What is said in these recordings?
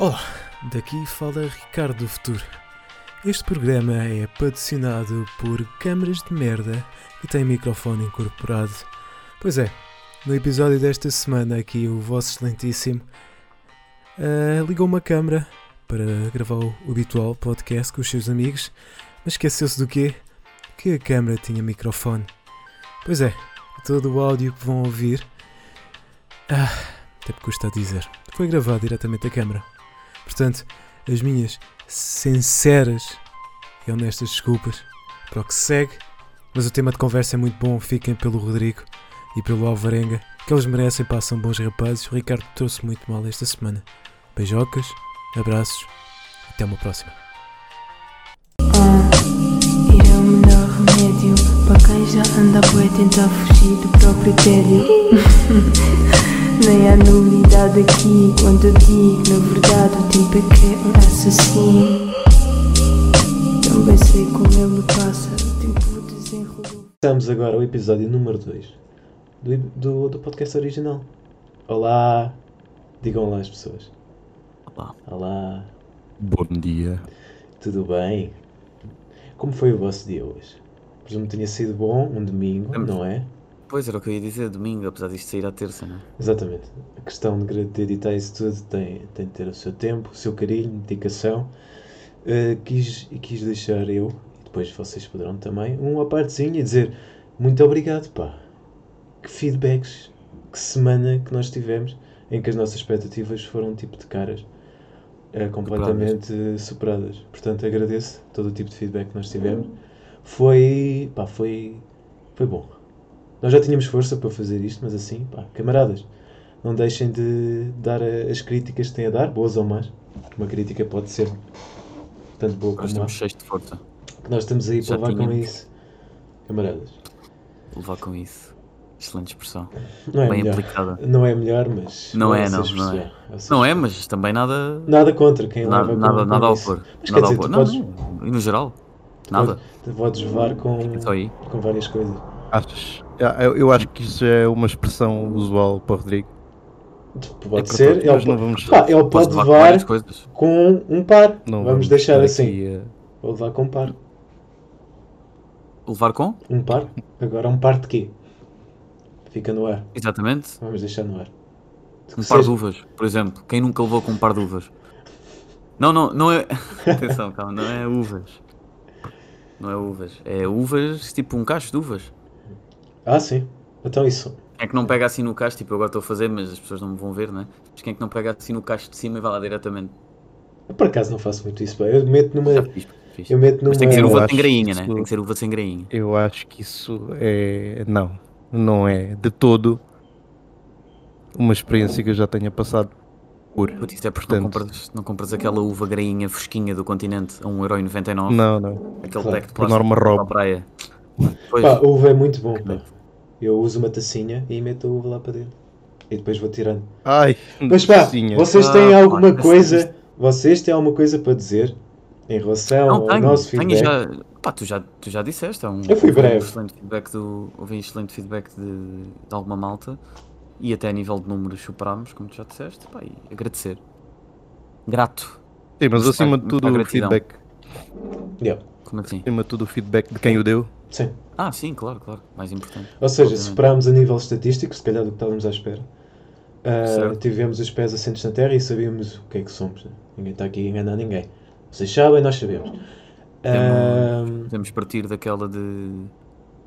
Olá, daqui fala Ricardo do Futuro. Este programa é patrocinado por câmaras de merda que têm microfone incorporado. Pois é, no episódio desta semana aqui o vosso excelentíssimo uh, ligou uma câmara para gravar o habitual podcast com os seus amigos, mas esqueceu-se do quê? Que a câmara tinha microfone. Pois é, todo o áudio que vão ouvir, ah, até me custa dizer, foi gravado diretamente da câmara. Portanto, as minhas sinceras e honestas desculpas para o que segue, mas o tema de conversa é muito bom, fiquem pelo Rodrigo e pelo Alvarenga, que eles merecem, passam bons rapazes. O Ricardo trouxe muito mal esta semana. Beijocas, abraços, até uma próxima. Para quem já anda a tentar fugir do próprio tédio. Nem há novidade aqui quando eu digo, na verdade, o tipo é que é um assassino. Também sei como ele passa, o tempo desenrolou. Estamos agora ao episódio número 2 do, do, do podcast original. Olá! Digam olá as pessoas. Olá. Olá! Bom dia. Tudo bem? Como foi o vosso dia hoje? Presumo que tenha sido bom, um domingo, Hum. não é? Pois era o que eu ia dizer, domingo, apesar disto sair à terça, não é? Exatamente. A questão de de editar isso tudo tem, tem de ter o seu tempo, o seu carinho, dedicação. Uh, quis, e quis deixar eu, e depois vocês poderão também, uma partezinha e dizer muito obrigado, pá. Que feedbacks, que semana que nós tivemos em que as nossas expectativas foram tipo de caras uh, completamente superadas. Portanto, agradeço todo o tipo de feedback que nós tivemos. Foi, pá, foi, foi bom. Nós já tínhamos força para fazer isto, mas assim, pá, camaradas, não deixem de dar as críticas que têm a dar, boas ou más. Uma crítica pode ser tanto boa Nós como má. estamos cheios de força. Que nós estamos aí Já para levar com tínhamos. isso. Camaradas, Levar com isso. Excelente expressão. não é Bem melhor. aplicada. Não é melhor, mas. Não é, não, não é. Não é, mas também nada. Nada contra quem Nada, leva com, nada, com nada ao pôr. Mas Nada quer ao pôr. tu Não, podes- não, e no geral, nada. Podes levar com, com várias coisas. Achas? Ah, Eu, eu acho que isso é uma expressão usual para o Rodrigo. Pode para ser, ele, não pode- vamos. pá, ele pode levar com um par. não vamos deixar estar assim. aqui a- Vou levar com um par. Levar com? Um par? Agora um par de quê? Fica no ar. Exatamente. Vamos deixar no ar. Um par de seja- uvas, por exemplo. Quem nunca levou com um par de uvas? Não, não, não é. Atenção, calma, não é uvas. Não é uvas. É uvas, tipo um cacho de uvas. Ah, sim. Então isso. Quem é que não pega assim no cacho? Tipo, eu agora estou a fazer, mas as pessoas não me vão ver, né? Mas quem é que não pega assim no cacho de cima e vai lá diretamente? Eu, por acaso não faço muito isso. pá. Eu meto numa. Já fiz, fiz. Eu meto numa. Mas tem que ser uva acho sem grainha, que né? isso- Tem que ser uva sem grainha. Eu acho que isso é. Não. Não é de todo uma experiência que eu já tenha passado por. Putz, Isto é porque não compras, não compras aquela uva grainha fresquinha do continente a 1,99€. Não, não. Aquele Claro, pack de por plástico norma para a roube. praia. Pois, Pá, uva é muito bom. Pá. Eu uso uma tacinha e meto a uva lá para dentro. E depois vou tirando. Ai, Mas pá, sim, vocês Ah, têm pá, alguma coisa. Vocês têm alguma coisa para dizer em relação não, ao tenho, nosso tenho feedback? já. Pá, tu já, tu já disseste. É um, Eu fui houve breve. Um excelente feedback do, houve um excelente feedback de, de alguma malta e até a nível de números superámos, como tu já disseste. Pá, e agradecer. Grato. Sim, mas acima de tudo o feedback. Yeah. Como assim? Acima de tudo o feedback de quem o deu. Sim. Ah, sim, claro, claro. Mais importante. Ou seja, Obviamente. superámos a nível estatístico, se calhar do que estávamos à espera. Certo. tivemos os pés assentos na terra e sabíamos o que é que somos. né? Ninguém está aqui a enganar ninguém. Vocês sabem, nós sabemos. Ah, Podemos partir daquela de.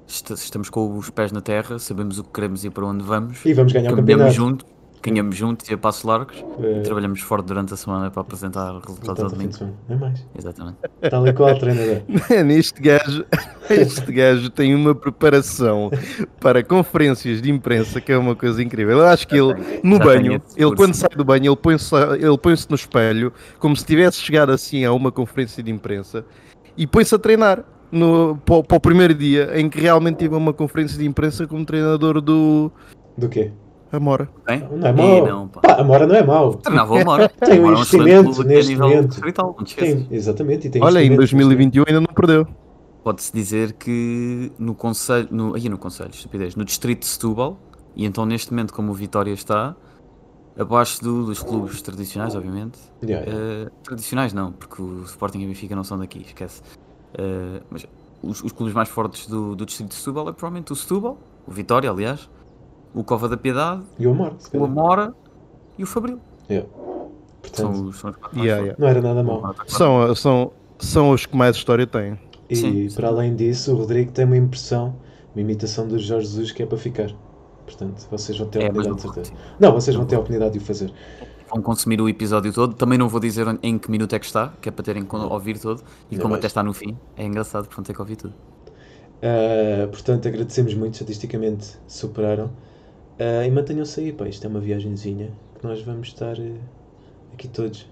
est- Estamos com os pés na terra, sabemos o que queremos e para onde vamos. e vamos ganhar o campeonato. juntos, caminhamos juntos e a passos largos. Ah, E trabalhamos forte durante a semana para apresentar resultados ao de domingo. É mais. Exatamente. Tal e qual, treinador. este gajo, este gajo tem uma preparação para conferências de imprensa que é uma coisa incrível. Eu acho que ele, no Já banho, ele quando sai do banho, ele põe-se ele põe no espelho, como se tivesse chegado assim a uma conferência de imprensa e põe-se a treinar. No, para, o- para o primeiro dia em que realmente tive uma conferência de imprensa como treinador do Do quê? Amora. Bem? Não é mau. não, pá. Pá, a Mora não é mau. Treinava o Amora. Tem um Amora é excelente investimento clube aqui a neste nível momento. não. Tem, exatamente. E tem Olha, em investimento neste 2021 ainda não perdeu. Pode-se dizer que no Conselho, no, aí no Conselho, estupidez, no Distrito de Setúbal, e então neste momento como o Vitória está, abaixo do- dos clubes tradicionais, obviamente. Yeah, yeah. Eh, tradicionais não, porque o Sporting e o Benfica não são daqui, esquece. Eh, mas os, os clubes mais fortes do, do distrito de Setúbal é provavelmente o Setúbal, o Vitória, aliás, o Cova da Piedade, E o Amor, o. Amora e o Fabril. Yeah. São Portanto, os, são os quatro mais Yeah, fortes. não era nada mau. São, são, são os que mais história têm. E Sim, para além disso, o Rodrigo tem uma impressão, uma imitação do Jorge Jesus que é para ficar. Portanto, vocês vão ter a É, mas oportunidade não de certeza. Não, vocês vão ter a oportunidade de o fazer. vão consumir o episódio todo. Também não vou dizer em que minuto é que está, que é para terem que ouvir todo. E Ainda como mais. até está no fim, é engraçado vão ter que ouvir tudo. Ah, portanto, agradecemos muito, estatisticamente superaram. Ah, e mantenham-se aí, pá. Isto é uma viagenzinha que nós vamos estar eh, aqui todos.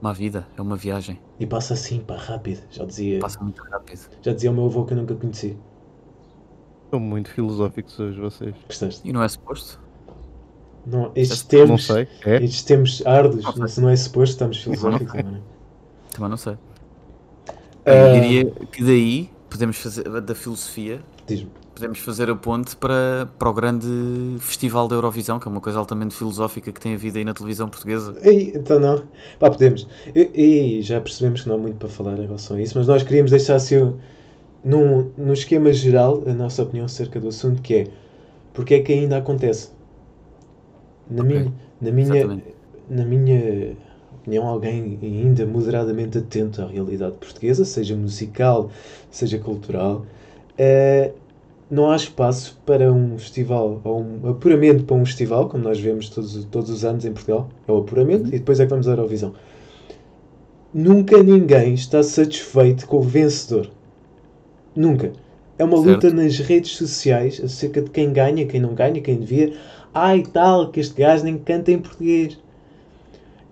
Uma vida, é uma viagem. E passa assim, pá, rápido. Já dizia, Passa muito rápido. já dizia o meu avô que eu nunca conheci. São muito filosóficos hoje vocês. Gostaste? E não é suposto? Não, estes Não tempos, sei. É? estes tempos árduos, Não não, se não é suposto, estamos filosóficos agora. Também não sei. Ah, Eu diria que daí podemos fazer, da filosofia, Diz-me. Podemos fazer a ponte para, para o grande Festival da Eurovisão, que é uma coisa altamente filosófica que tem havido aí na televisão portuguesa. Ei, então não. Pá, podemos. E, e já percebemos que não há muito para falar em relação a isso, mas nós queríamos deixar assim, num, num esquema geral, a nossa opinião acerca do assunto, que é porque é que ainda acontece. Na Ok, minha, na minha, exatamente. na minha opinião, alguém ainda moderadamente atento à realidade portuguesa, seja musical, seja cultural, eh, não há espaço para um festival, ou um apuramento para um festival, como nós vemos todos, todos os anos em Portugal. É o apuramento e depois é que vamos à Eurovisão. Nunca ninguém está satisfeito com o vencedor. Nunca. É uma luta Certo. nas redes sociais acerca de quem ganha, quem não ganha, quem devia. Ai tal, que este gajo nem canta em português.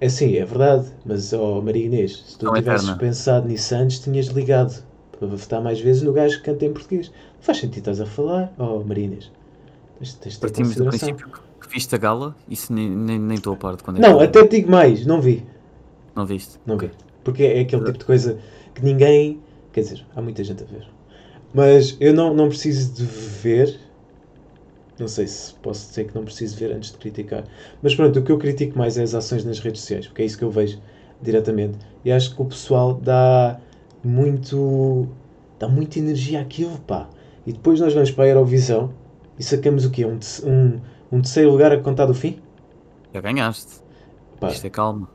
É sim, é verdade, mas oh, Maria Inês, se tu Não é tivesses eterna. pensado nisso antes, tinhas ligado para votar mais vezes no gajo que canta em português. Faz sentido estás a falar, oh Maria Inês. Tens, tens de ter Partimos do princípio que- viste a gala, isso nem nem- nem estou a par de quando é Não, até digo mais, não vi. não viste. Não vi. Porque é aquele tipo de coisa que ninguém. Quer dizer, há muita gente a ver. Mas eu não, não preciso de ver. Não sei se posso dizer que não preciso ver antes de criticar. Mas pronto, o que eu critico mais é as ações nas redes sociais, porque é isso que eu vejo diretamente. E acho que o pessoal dá muito. dá muita energia àquilo, pá. E depois nós vamos para a Eurovisão e sacamos o quê? Um, um, um terceiro lugar a contar do fim? Já ganhaste. Pá, Isto é calma.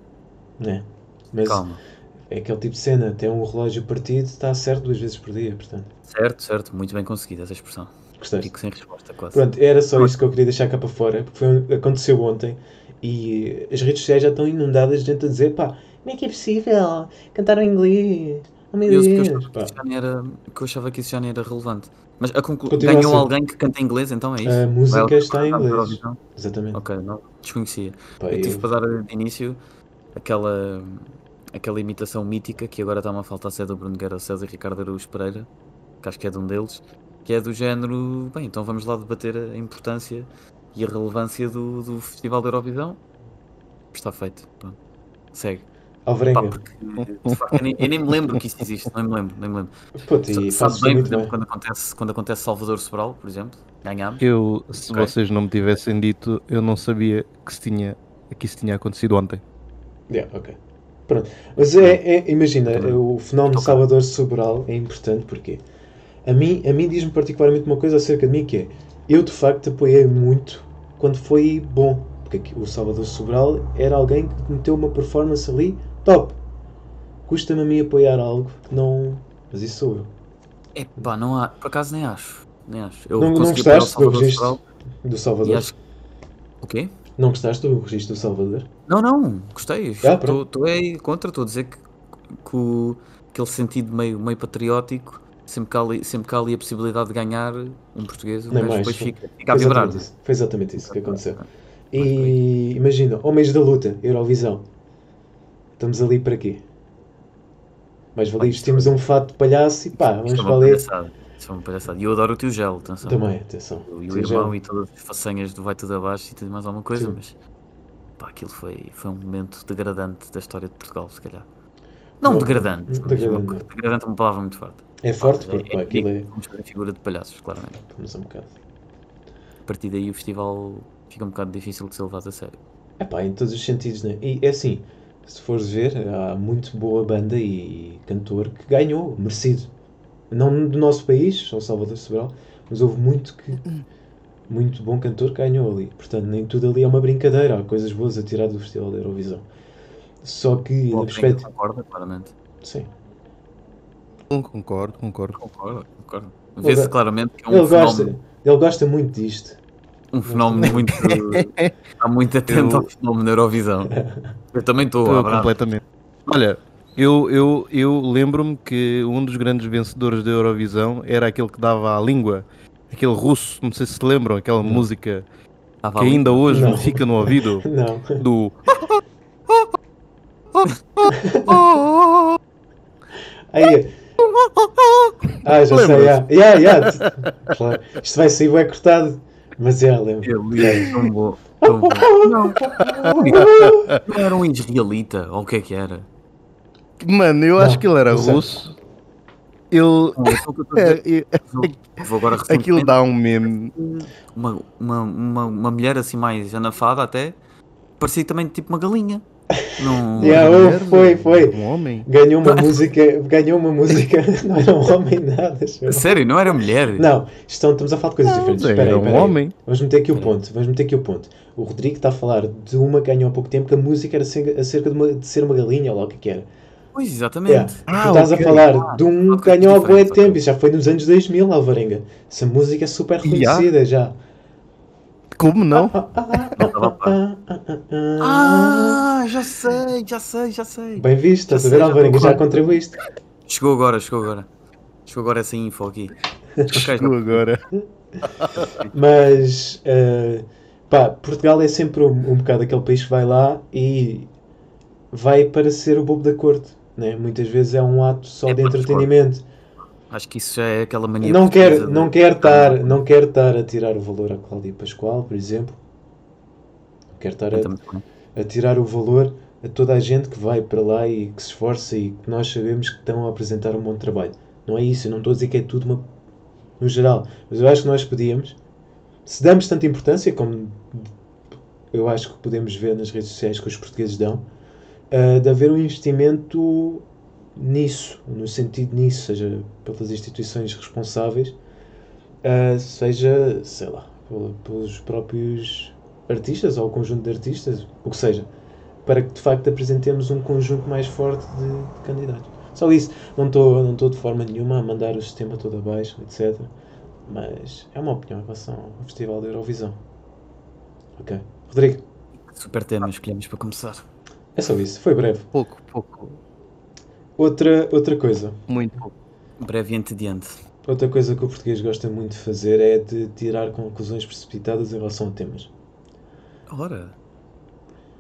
né? Mas Calma. é aquele tipo de cena, tem um relógio partido, está certo duas vezes por dia, portanto. Certo, certo. Muito bem conseguida essa expressão. Gostaste? Fico sem resposta, quase. Pronto, era só isso que eu queria deixar cá para fora, porque foi, aconteceu ontem e as redes sociais já estão inundadas de gente a dizer pá, como é que é possível cantar em inglês? Oh meu Eu, que eu Deus, achava que isso já nem era, que eu achava que isso já nem era relevante. Mas a conclu... Ganhou ser. alguém que canta em inglês, então é isso? A música Vai- está em inglês. Eurovisão? Exatamente. Ok, não, desconhecia. Pá, eu tive eu- para dar de início aquela, aquela imitação mítica que agora está-me a faltar ser do Bruno Guerra César e Ricardo Araújo Pereira, que acho que é de um deles, que é do género, bem, então vamos lá debater a importância e a relevância do, do Festival da Eurovisão. Está feito, pronto. Segue. Pá, Alvarenga. porque, de facto, eu, nem, eu nem me lembro que isso existe, não me lembro, nem me lembro. Puta, e Sabe bem, por exemplo, bem. quando acontece, quando acontece Salvador Sobral, por exemplo, ganhámos. Eu, se Ok. vocês não me tivessem dito, eu não sabia que, se tinha, que isso tinha acontecido ontem. Yeah, ok. Pronto. Mas é, é- imagina, o fenómeno. Salvador Sobral é importante porque a mim, a mim diz-me particularmente uma coisa acerca de mim que é eu de facto apoiei muito quando foi bom. Porque o Salvador Sobral era alguém que meteu uma performance ali top. Custa-me a mim apoiar algo que não. Mas isso sou eu. Epá, não há, por acaso nem acho. Nem acho. Eu Não, não gostaste do registro do Salvador? acho. O quê? Não gostaste do registro do Salvador? Não, não, gostei. Ah. Estou é contra, estou a dizer que, que o- aquele sentido meio, meio patriótico, sempre que, há ali, sempre que há ali a possibilidade de ganhar um português, o gajo depois fica, fica a Foi vibrar. exatamente isso. Foi exatamente isso que aconteceu. E imagina, Homens da Luta, Eurovisão. Estamos ali para quê? Mais valia Pá, vestimos um fato de palhaço e pá, vamos Isto é valer. Isto é uma palhaçada. E eu adoro o teu gel, atenção. Também, atenção. E o irmão gel. e todas as façanhas do Vai Tudo Abaixo e tudo mais alguma coisa, Sim. mas pá, aquilo foi, foi um momento degradante da história de Portugal, se calhar. Não, Não, degradante, mas degradante. uma- degradante é uma palavra muito forte. É forte Pá, porque pá, aquilo é. Vamos fazer figura de palhaços, claramente. Vamos um bocado. A partir daí o festival fica um bocado difícil de ser levado a sério. Epá, em todos os sentidos, né? E é assim, se fores ver, há muito boa banda e cantor que ganhou, merecido. Não do nosso país, São Salvador Sobral, mas houve muito que muito bom cantor que ganhou ali. Portanto, nem tudo ali é uma brincadeira, há coisas boas a tirar do Festival da Eurovisão. Só que, na Bom, perspectiva. Concorda, claramente. Sim. Concordo, concordo. Concordo, concordo. Vê-se claramente que é um Ele gosta, fenómeno, ele gosta muito disto. Um fenómeno muito. está muito atento Eu- ao fenómeno da Eurovisão. Eu também estou, completamente. Olha, eu, eu, eu lembro-me que um dos grandes vencedores da Eurovisão era aquele que dava a língua, aquele russo, não sei se se lembram, aquela música Estava que ainda hoje Não. me fica no ouvido Não. do. Aí. Ah, já sei. Yeah, yeah. Claro. Isto vai sair, vai cortado. Mas já lembro. Ele é tão bom. Tão bom. Não, não era um israelita, ou o que é que era? Mano, eu Não, acho que ele era russo. Ele. É só o que eu estou a é, dizer. é, Vou- agora aquilo dá um meme. uma, uma, uma, uma mulher assim mais anafada até, parecia também tipo uma galinha. Não, Yeah, oh, Mulher, foi, foi. Um homem. Ganhou uma música. Ganhou uma música. Não era um homem nada. senhor. Sério, não era mulher? Não, estão, estamos a falar de coisas Não, diferentes. era Espera aí, um aí. homem. Vamos meter aqui o ponto. Vamos meter aqui o ponto. O Rodrigo está a falar de uma que ganhou há pouco tempo que a música era acerca de, uma- de ser uma galinha ou lá o que era. Pois, exatamente. Yeah. Ah, tu estás ok. a falar de um Ah, que ganhou há bué tempo. Isso já foi nos anos 2000, Alvarenga. Essa música é super Yeah. reconhecida já. Como não? Ah, já sei, já sei, já sei. Bem visto, estás Já a ver, sei, já contribuíste. Chegou agora, chegou agora. Chegou agora essa info aqui. Chegou agora. Mas, eh, pá, Portugal é sempre um, um bocado aquele país que vai lá e vai para ser o bobo da corte. Né? Muitas vezes é um ato só É de entretenimento. Acho que isso já é aquela mania. Não quer, portuguesa de- não quer estar, não quer estar a tirar o valor a Cláudia Pascoal, por exemplo. Não quer estar a, a tirar o valor a toda a gente que vai para lá e que se esforça e que nós sabemos que estão a apresentar um bom trabalho. Não é isso, eu não estou a dizer que é tudo uma- no geral, mas eu acho que nós podíamos, se damos tanta importância como eu acho que podemos ver nas redes sociais que os portugueses dão, ah, de haver um investimento nisso, no sentido nisso, seja pelas instituições responsáveis, ah, seja, sei lá, pel- pelos próprios artistas ou o conjunto de artistas, o que seja, para que de facto apresentemos um conjunto mais forte de, de candidatos. Só isso, não estou não estou de forma nenhuma a mandar o sistema todo abaixo, etc. Mas é uma opinião em relação ao Festival da Eurovisão. Ok. Rodrigo, Super tema escolhemos para começar. é só isso, foi breve. Pouco, pouco. Outra, outra coisa, Muito pouco. Breve e entediante. outra coisa que o português gosta muito de fazer é de tirar conclusões precipitadas em relação a temas. Ora.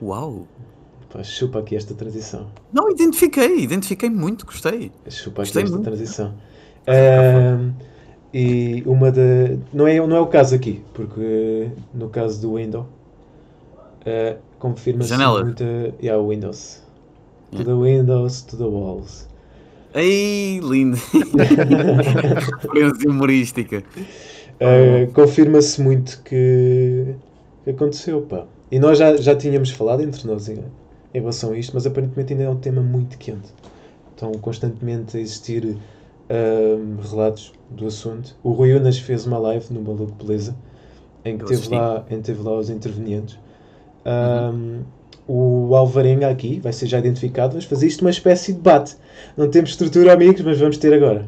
Uau. Pá, chupa aqui esta transição. Não, identifiquei, identifiquei muito, gostei. Chupa aqui Gostei esta muito. transição. E uma da. Não é, não é o caso aqui, porque no caso do Windows ah, confirma-se muita. Yeah, o Windows. To the Windows, to the walls. Ei, lindo. Referência humorística. Ah, confirma-se muito que, aconteceu, pá. E nós já, já tínhamos falado entre nós em, em relação a isto, mas aparentemente ainda é um tema muito quente. Estão constantemente a existir ahm, relatos do assunto. O Rui Unas fez uma live no Maluco Beleza, em que Eu teve assisti. lá, em que teve lá os intervenientes. Ahm, O Alvarenga aqui vai ser já identificado, vamos fazer isto uma espécie de debate. Não temos estrutura, amigos, mas vamos ter agora.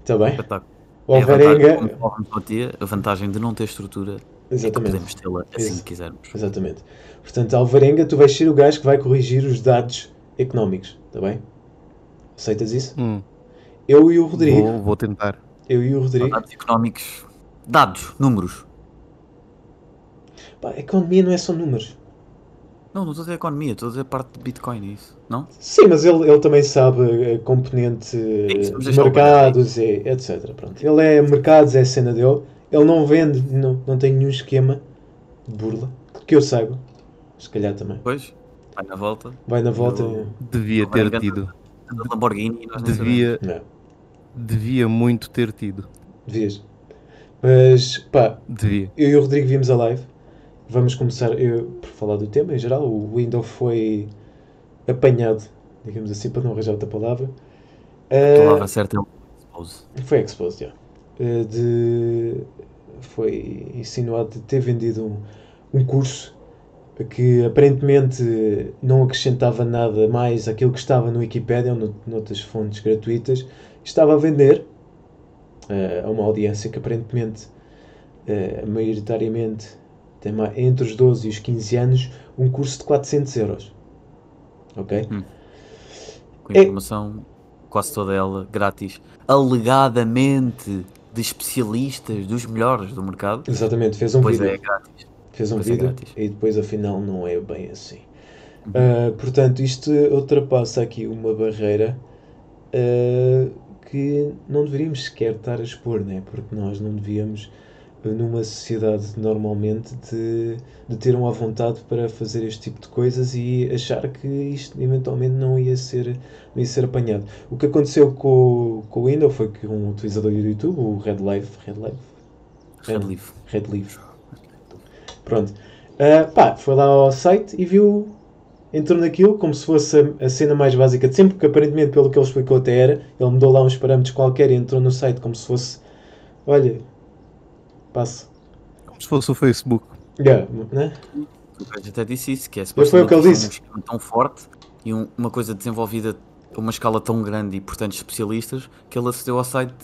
Está bem? Espetáculo. O É a vantagem, Alvarenga. outro dia, a vantagem de não ter estrutura é que Exatamente. podemos tê-la assim Isso. que quisermos. Exatamente. Portanto, Alvarenga, tu vais ser o gajo que vai corrigir os dados económicos, está bem? Aceitas isso? Hum, Eu e o Rodrigo, vou, vou tentar. eu e o Rodrigo, Dados económicos, dados, números. pá, a economia não é só números. Não, não estou a dizer economia, estou a dizer parte de Bitcoin e isso. Não? Sim, mas ele, ele também sabe a componente isso, eh, de mercados, e etc. Pronto. Ele é mercados, é a cena dele. Ele não vende, não, não tem nenhum esquema de burla, que eu saiba. Se calhar também. Depois, vai na volta, Vai na volta. Eu- Devia ter tido. de Lamborghini Devia, Não, devia muito ter tido. devias. Mas, pá, Devia. eu e o Rodrigo vimos a live vamos começar eu, por falar do tema em geral. O Windows foi apanhado, digamos assim, para não arranjar outra palavra. A Uh, palavra certa é o expose. foi exposed, já. Uh, de, foi insinuado de ter vendido um, um curso que aparentemente não acrescentava nada mais àquilo que estava no Wikipedia ou no, noutras fontes gratuitas. Estava a vender uh, a uma audiência que aparentemente, uh, maioritariamente, tem entre os 12 e os 15 anos, um curso de 400 euros. Ok? Com É- informação, quase toda ela grátis, alegadamente de especialistas dos melhores do mercado. Exatamente, fez um Pois vídeo. é, grátis. fez um Pois é vídeo grátis. e depois afinal não é bem assim. Uhum. Ah, portanto, isto ultrapassa aqui uma barreira ah, que não deveríamos sequer estar a expor, né? porque nós não devíamos, numa sociedade normalmente, de, de ter uma vontade para fazer este tipo de coisas e achar que isto eventualmente não ia ser, não ia ser apanhado. O que aconteceu com, o- com o Windows foi que um utilizador do YouTube, o Red Live, Red Live, Red Leaf. Red Leaf. Pronto. Ah, pá, foi lá ao site e viu. Entrou naquilo como se fosse a, a cena mais básica de sempre, porque aparentemente, pelo que ele explicou, até era. Ele mudou lá uns parâmetros qualquer e entrou no site como se fosse. Olha. Passa. Como se fosse o Facebook. Yeah, né? O gajo até disse isso, que é foi o que ele disse. um tão forte e um- uma coisa desenvolvida a uma escala tão grande e, portanto, especialistas, que ele acedeu ao site,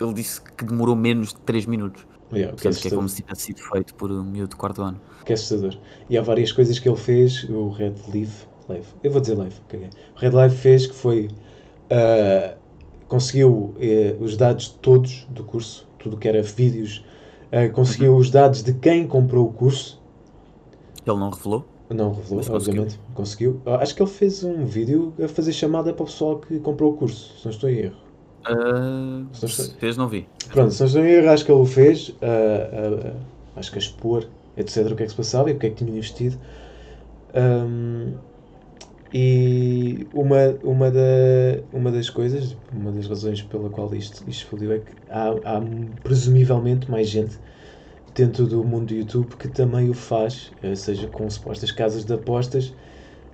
ele disse que demorou menos de 3 minutos. Yeah, que, é que é como se tivesse sido feito por um miúdo de quarto ano. que é assustador. E há várias coisas que ele fez, o Red Leaf. Live. Eu vou dizer live. caguei. O Red Live fez que foi. ah, conseguiu eh, os dados todos do curso, tudo que era vídeos, ah, conseguiu Uhum. os dados de quem comprou o curso. Ele não revelou? Não revelou, Mas conseguiu. obviamente. Conseguiu. Ah, Acho que ele fez um vídeo a fazer chamada para o pessoal que comprou o curso, se não estou em erro. Ah, Só sei. se fez, não vi. Pronto, se não estou em erro, acho que ele o fez. ah, acho que a expor, etc., o que é que se passava e o que é que tinha investido. Ahm, e uma, uma, da, uma das coisas, uma das razões pela qual isto, isto explodiu é que há, há presumivelmente mais gente dentro do mundo do YouTube que também o faz, eh, seja com supostas casas de apostas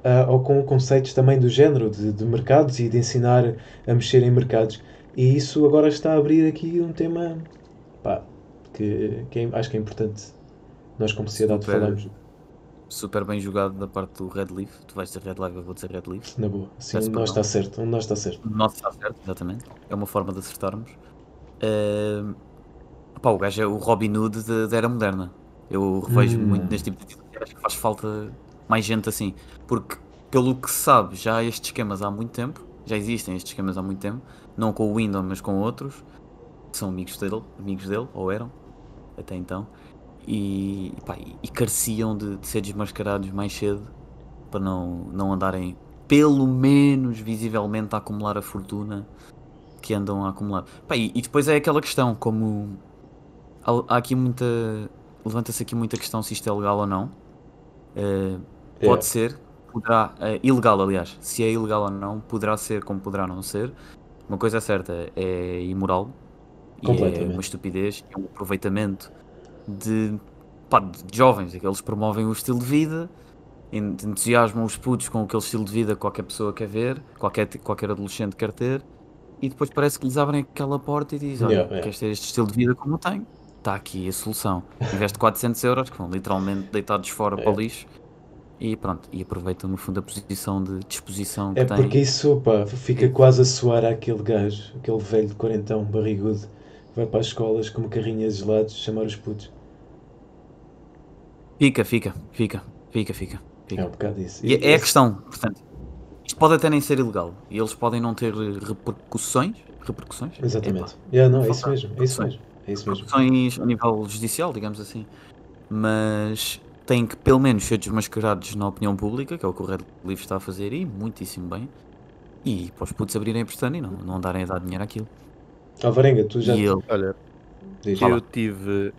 ah, ou com conceitos também do género de, de mercados e de ensinar a mexer em mercados. E isso agora está a abrir aqui um tema pá, que, que é- acho que é importante nós como sociedade falarmos Super bem jogado da parte do Red Leaf. Tu vais dizer Red Live, eu vou dizer Red Leaf. na boa. Assim, Peço onde nós está certo, onde nós está certo. Nossa, está certo, exatamente. É uma forma de acertarmos. Ah, pá, o gajo é o Robin Hood da era moderna. Eu revejo Hum. muito neste tipo de título. Acho que faz falta mais gente assim. Porque, pelo que se sabe, já há estes esquemas há muito tempo. Já existem estes esquemas há muito tempo. Não com o Windows, mas com outros. Que são amigos dele, amigos dele, ou eram, até então. E, pá, e- careciam de, de ser desmascarados mais cedo. Para não, não andarem, pelo menos visivelmente, a acumular a fortuna que andam a acumular. Pá, e, e depois é aquela questão, como há, há aqui muita. Levanta-se aqui muita questão se isto é legal ou não. É. Pode ser, poderá. eh, ilegal, aliás. Se é ilegal ou não, poderá ser como poderá não ser. Uma coisa é certa, é imoral. E é uma estupidez, é um aproveitamento de, pá, de jovens. é que Eles promovem o estilo de vida, en- entusiasmam os putos com aquele estilo de vida que qualquer pessoa quer ver, qualquer, qualquer adolescente quer ter. E depois parece que lhes abrem aquela porta e dizem: Olha, Yeah, yeah. queres ter este estilo de vida como eu tenho? Está aqui a solução. Investe 400 euros, que vão literalmente deitados fora para o É. lixo. E pronto, e aproveitam no fundo a posição de disposição que É têm. porque isso pá, fica quase a soar àquele gajo, aquele velho de quarentão, barrigudo, vai para as escolas com uma carrinha de gelados chamar os putos. Fica, fica, fica, fica, fica. fica. É um bocado isso. E é a questão, portanto, isto pode até nem ser ilegal e eles podem não ter repercussões. Repercussões? Exatamente. Yeah, não, é isso mesmo, é isso mesmo. É isso mesmo. repercussões a nível judicial, digamos assim. Mas têm que pelo menos ser desmascarados na opinião pública, que é o que o Red Leaf está a fazer e muitíssimo bem. E para os putos abrirem a pestana e não, não andarem a dar dinheiro àquilo. Alvarenga, tu já E ele, Olha, diz. Eu tive,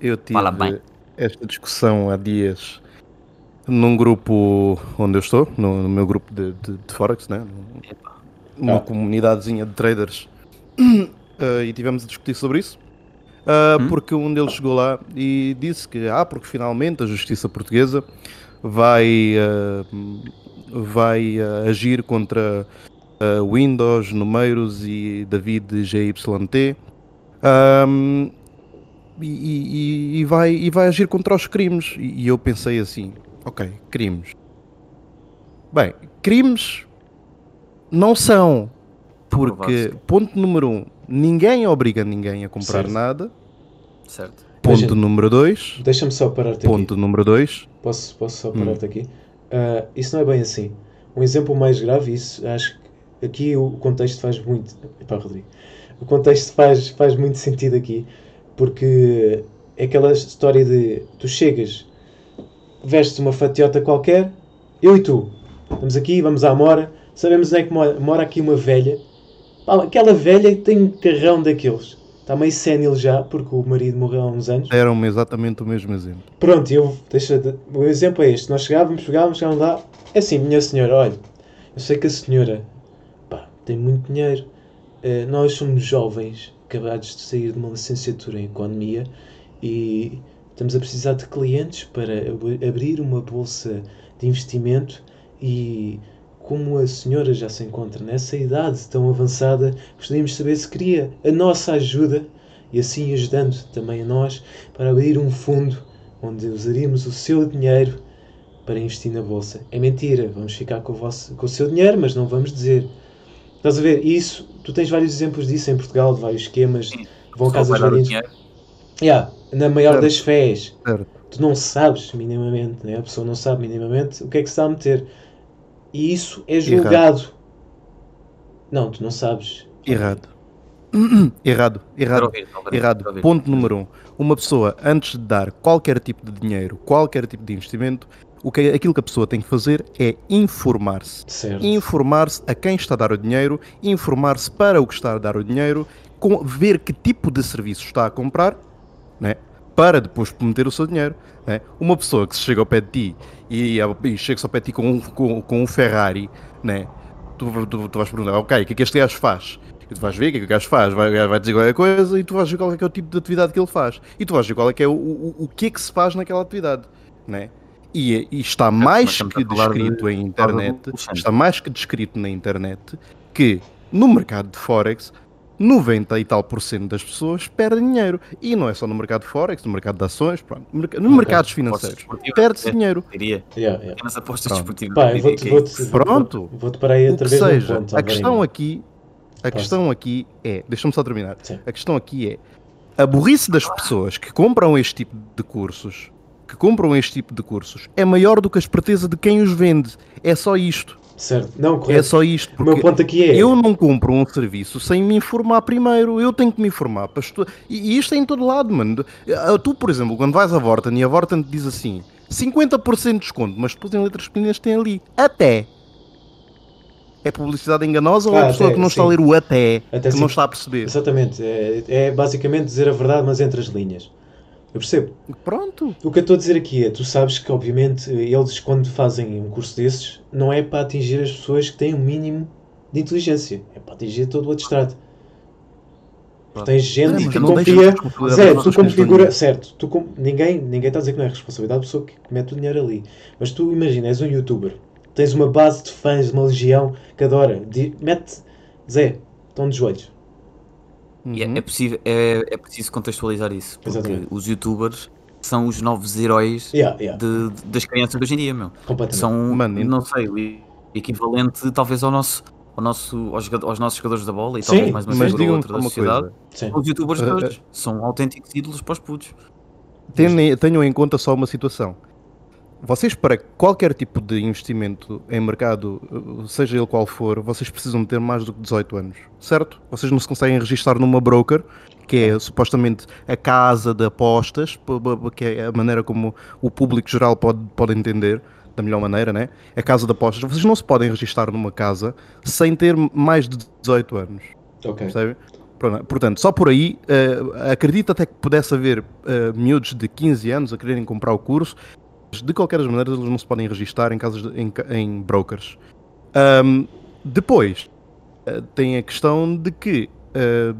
eu tive Fala esta discussão há dias num grupo onde eu estou, no, no meu grupo de, de, de Forex, né? uma Ah. comunidadezinha de traders, Eh, e tivemos a discutir sobre isso. ah, Hum? porque um deles chegou lá e disse que, ah, porque finalmente a justiça portuguesa vai, ah, vai agir contra ah, Windows, Numeiros e David GYT ahm, e, e- e vai, e vai agir contra os crimes. E, e eu pensei assim, ok, crimes. Bem, crimes não são, porque, ponto número um, ninguém obriga ninguém a comprar Certo. nada. Certo. Ponto Deixa- número dois, Deixa-me só parar-te aqui. ponto número dois, Posso, posso só Hum. parar-te aqui? Ah, isso não é bem assim. Um exemplo mais grave, isso acho que aqui o contexto faz muito. Epá, Rodrigo. O contexto faz, faz muito sentido aqui, porque é aquela história de tu chegas, vestes uma fatiota qualquer, eu e tu, estamos aqui, vamos à mora, sabemos onde é que mora, mora aqui uma velha. Aquela velha tem um carrão daqueles. Está meio sénil já, porque o marido morreu há uns anos. deram-me exatamente o mesmo exemplo. Pronto, eu deixa de- o exemplo é este. Nós chegávamos, pegávamos, chegávamos lá. É assim, minha senhora, olha, eu sei que a senhora tem muito dinheiro. Eh, nós somos jovens, acabados de sair de uma licenciatura em economia e estamos a precisar de clientes para ab- abrir uma bolsa de investimento e como a senhora já se encontra nessa idade tão avançada, gostaríamos de saber se queria a nossa ajuda e assim ajudando também a nós para abrir um fundo onde usaríamos o seu dinheiro para investir na bolsa. É mentira, vamos ficar com o, vosso, com o seu dinheiro, mas não vamos dizer. Estás a ver? E Isso, tu tens vários exemplos disso em Portugal, de vários esquemas. Sim. Vão a casas dinheiro. Yeah, na maior Certo. das fés, Certo. tu não sabes minimamente, né? a pessoa não sabe minimamente o que é que se está a meter. E isso é julgado. Não, tu não sabes. Errado. errado, errado. Errado. Ponto número um. Uma pessoa, antes de dar qualquer tipo de dinheiro, qualquer tipo de investimento, o que, aquilo que a pessoa tem que fazer é informar-se. Informar-se a quem está a dar o dinheiro, informar-se para o que está a dar o dinheiro, com- ver que tipo de serviço está a comprar, né? para depois meter o seu dinheiro. né? Uma pessoa que se chega ao pé de ti e, e chega-se ao pé de ti com um, com, com um Ferrari, né? tu, tu, tu vais perguntar, ok, o que é que este gajo faz? E tu vais ver o que é que o gajo faz, vai, vai dizer qualquer coisa e tu vais ver qual é, que é o tipo de atividade que ele faz. E tu vais ver qual é que é o, o, o que é que se faz naquela atividade. Né? E, e está mais que falar de- descrito em internet, está mais que descrito na internet que no mercado de Forex 90 e tal por cento das pessoas perdem dinheiro. E não é só no mercado de Forex, no mercado de ações, pronto, no merc- no mercados financeiros. Perde-se é, dinheiro. Diria. Yeah, yeah. Apenas apostas Pronto. desportivas. É vou isso. Pronto. vou parar aí outra vez seja, ponto. a questão aqui, a questão aqui é, deixa-me só terminar. Sim. A questão aqui é a burrice das pessoas que compram este tipo de cursos, que compram este tipo de cursos, é maior do que a esperteza de quem os vende. É só isto. Certo. Não, É correto. só isto. o meu Porque ponto aqui é. eu não compro um serviço sem me informar primeiro. Eu tenho que me informar. Para estu... e, isto é em todo lado, mano. Ah, Tu, por exemplo, quando vais à Vorten e a Vorten te diz assim 50% de desconto, mas depois em letras pequenas tem ali até. É publicidade enganosa ou é Ah, a pessoa até, que não está a sim. ler o até, Até que sim. não está a perceber? Exatamente. É, é basicamente dizer a verdade, mas entre as linhas. Eu percebo. Pronto. O que eu estou a dizer aqui é, tu sabes que obviamente eles quando fazem um curso desses não é para atingir as pessoas que têm um mínimo de inteligência, é para atingir todo o outro estrado. Porque tens gente que não deixa confia. Zé, tu pessoas como que lhes dão figura. dinheiro. Certo, tu como, ninguém, ninguém está a dizer que não é responsabilidade da pessoa que mete o dinheiro ali. Mas tu imagina, és um youtuber, tens uma base de fãs, uma legião que adora. Di- mete. Zé, estão de joelhos. E é, Uhum. é, possível, é, é preciso contextualizar isso. Porque Exatamente. os youtubers são os novos heróis Yeah, yeah, de- de- das crianças de hoje em dia, meu. São, Mano, não sei, o equivalente talvez ao nosso, ao nosso, aos, aos nossos jogadores da bola e Sim, talvez mais uma Mas figura ou outra da uma sociedade. Os youtubers Uh, uh, todos são autênticos ídolos para os putos. Tenham, tenham em conta só uma situação. Vocês, para qualquer tipo de investimento em mercado, uh, seja ele qual for, vocês precisam ter mais do que 18 anos, certo? Vocês não se conseguem registrar numa broker, que é supostamente a casa de apostas, que é a maneira como o público geral pode, pode entender, da melhor maneira, né? A casa de apostas. Vocês não se podem registrar numa casa sem ter mais de 18 anos. Ok. Percebe? Portanto, só por aí, eh, acredito até que pudesse haver eh, miúdos de 15 anos a quererem comprar o curso, de qualquer das maneiras eles não se podem registrar em, casas de- em, em brokers. Ahm, depois, eh, tem a questão de que eh,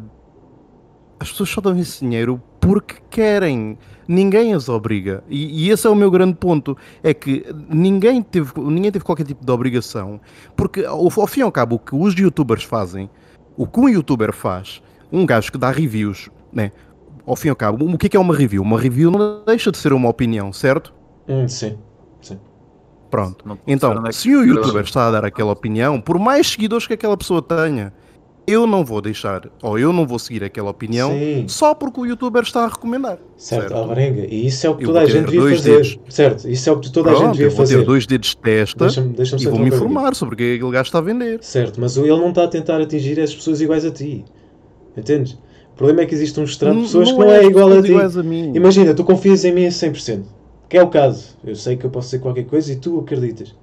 as pessoas só dão esse dinheiro porque querem. Ninguém as obriga. E, e esse é o meu grande ponto. É que ninguém teve, ninguém teve qualquer tipo de obrigação. Porque, ao, ao fim e ao cabo, o que os youtubers fazem, o que um youtuber faz, um gajo que dá reviews, né? Ao fim e ao cabo, o que é, que é uma review? Uma review não deixa de ser uma opinião, certo? Hum, sim. Pronto. Não pode ser Então, é se o youtuber está a dar aquela opinião, por mais seguidores que aquela pessoa tenha, eu não vou deixar, ou eu não vou seguir aquela opinião Sim. só porque o youtuber está a recomendar. Certo, Alvarenga. E isso é o que toda a vou gente devia fazer. dedos. Certo, isso é o que toda a gente Pronto, devia eu vou ter fazer. dois dedos de testa Deixa-me deixa e só vou-me interromper aqui. informar sobre o que aquele gajo está a vender. Certo, mas ele não está a tentar atingir as pessoas iguais a ti. Entendes? O problema é que existe um estrado de pessoas que não é igual a ti. a mim. Imagina, tu confias em mim a 100%. Que é o caso. Eu sei que eu posso dizer qualquer coisa e tu acreditas.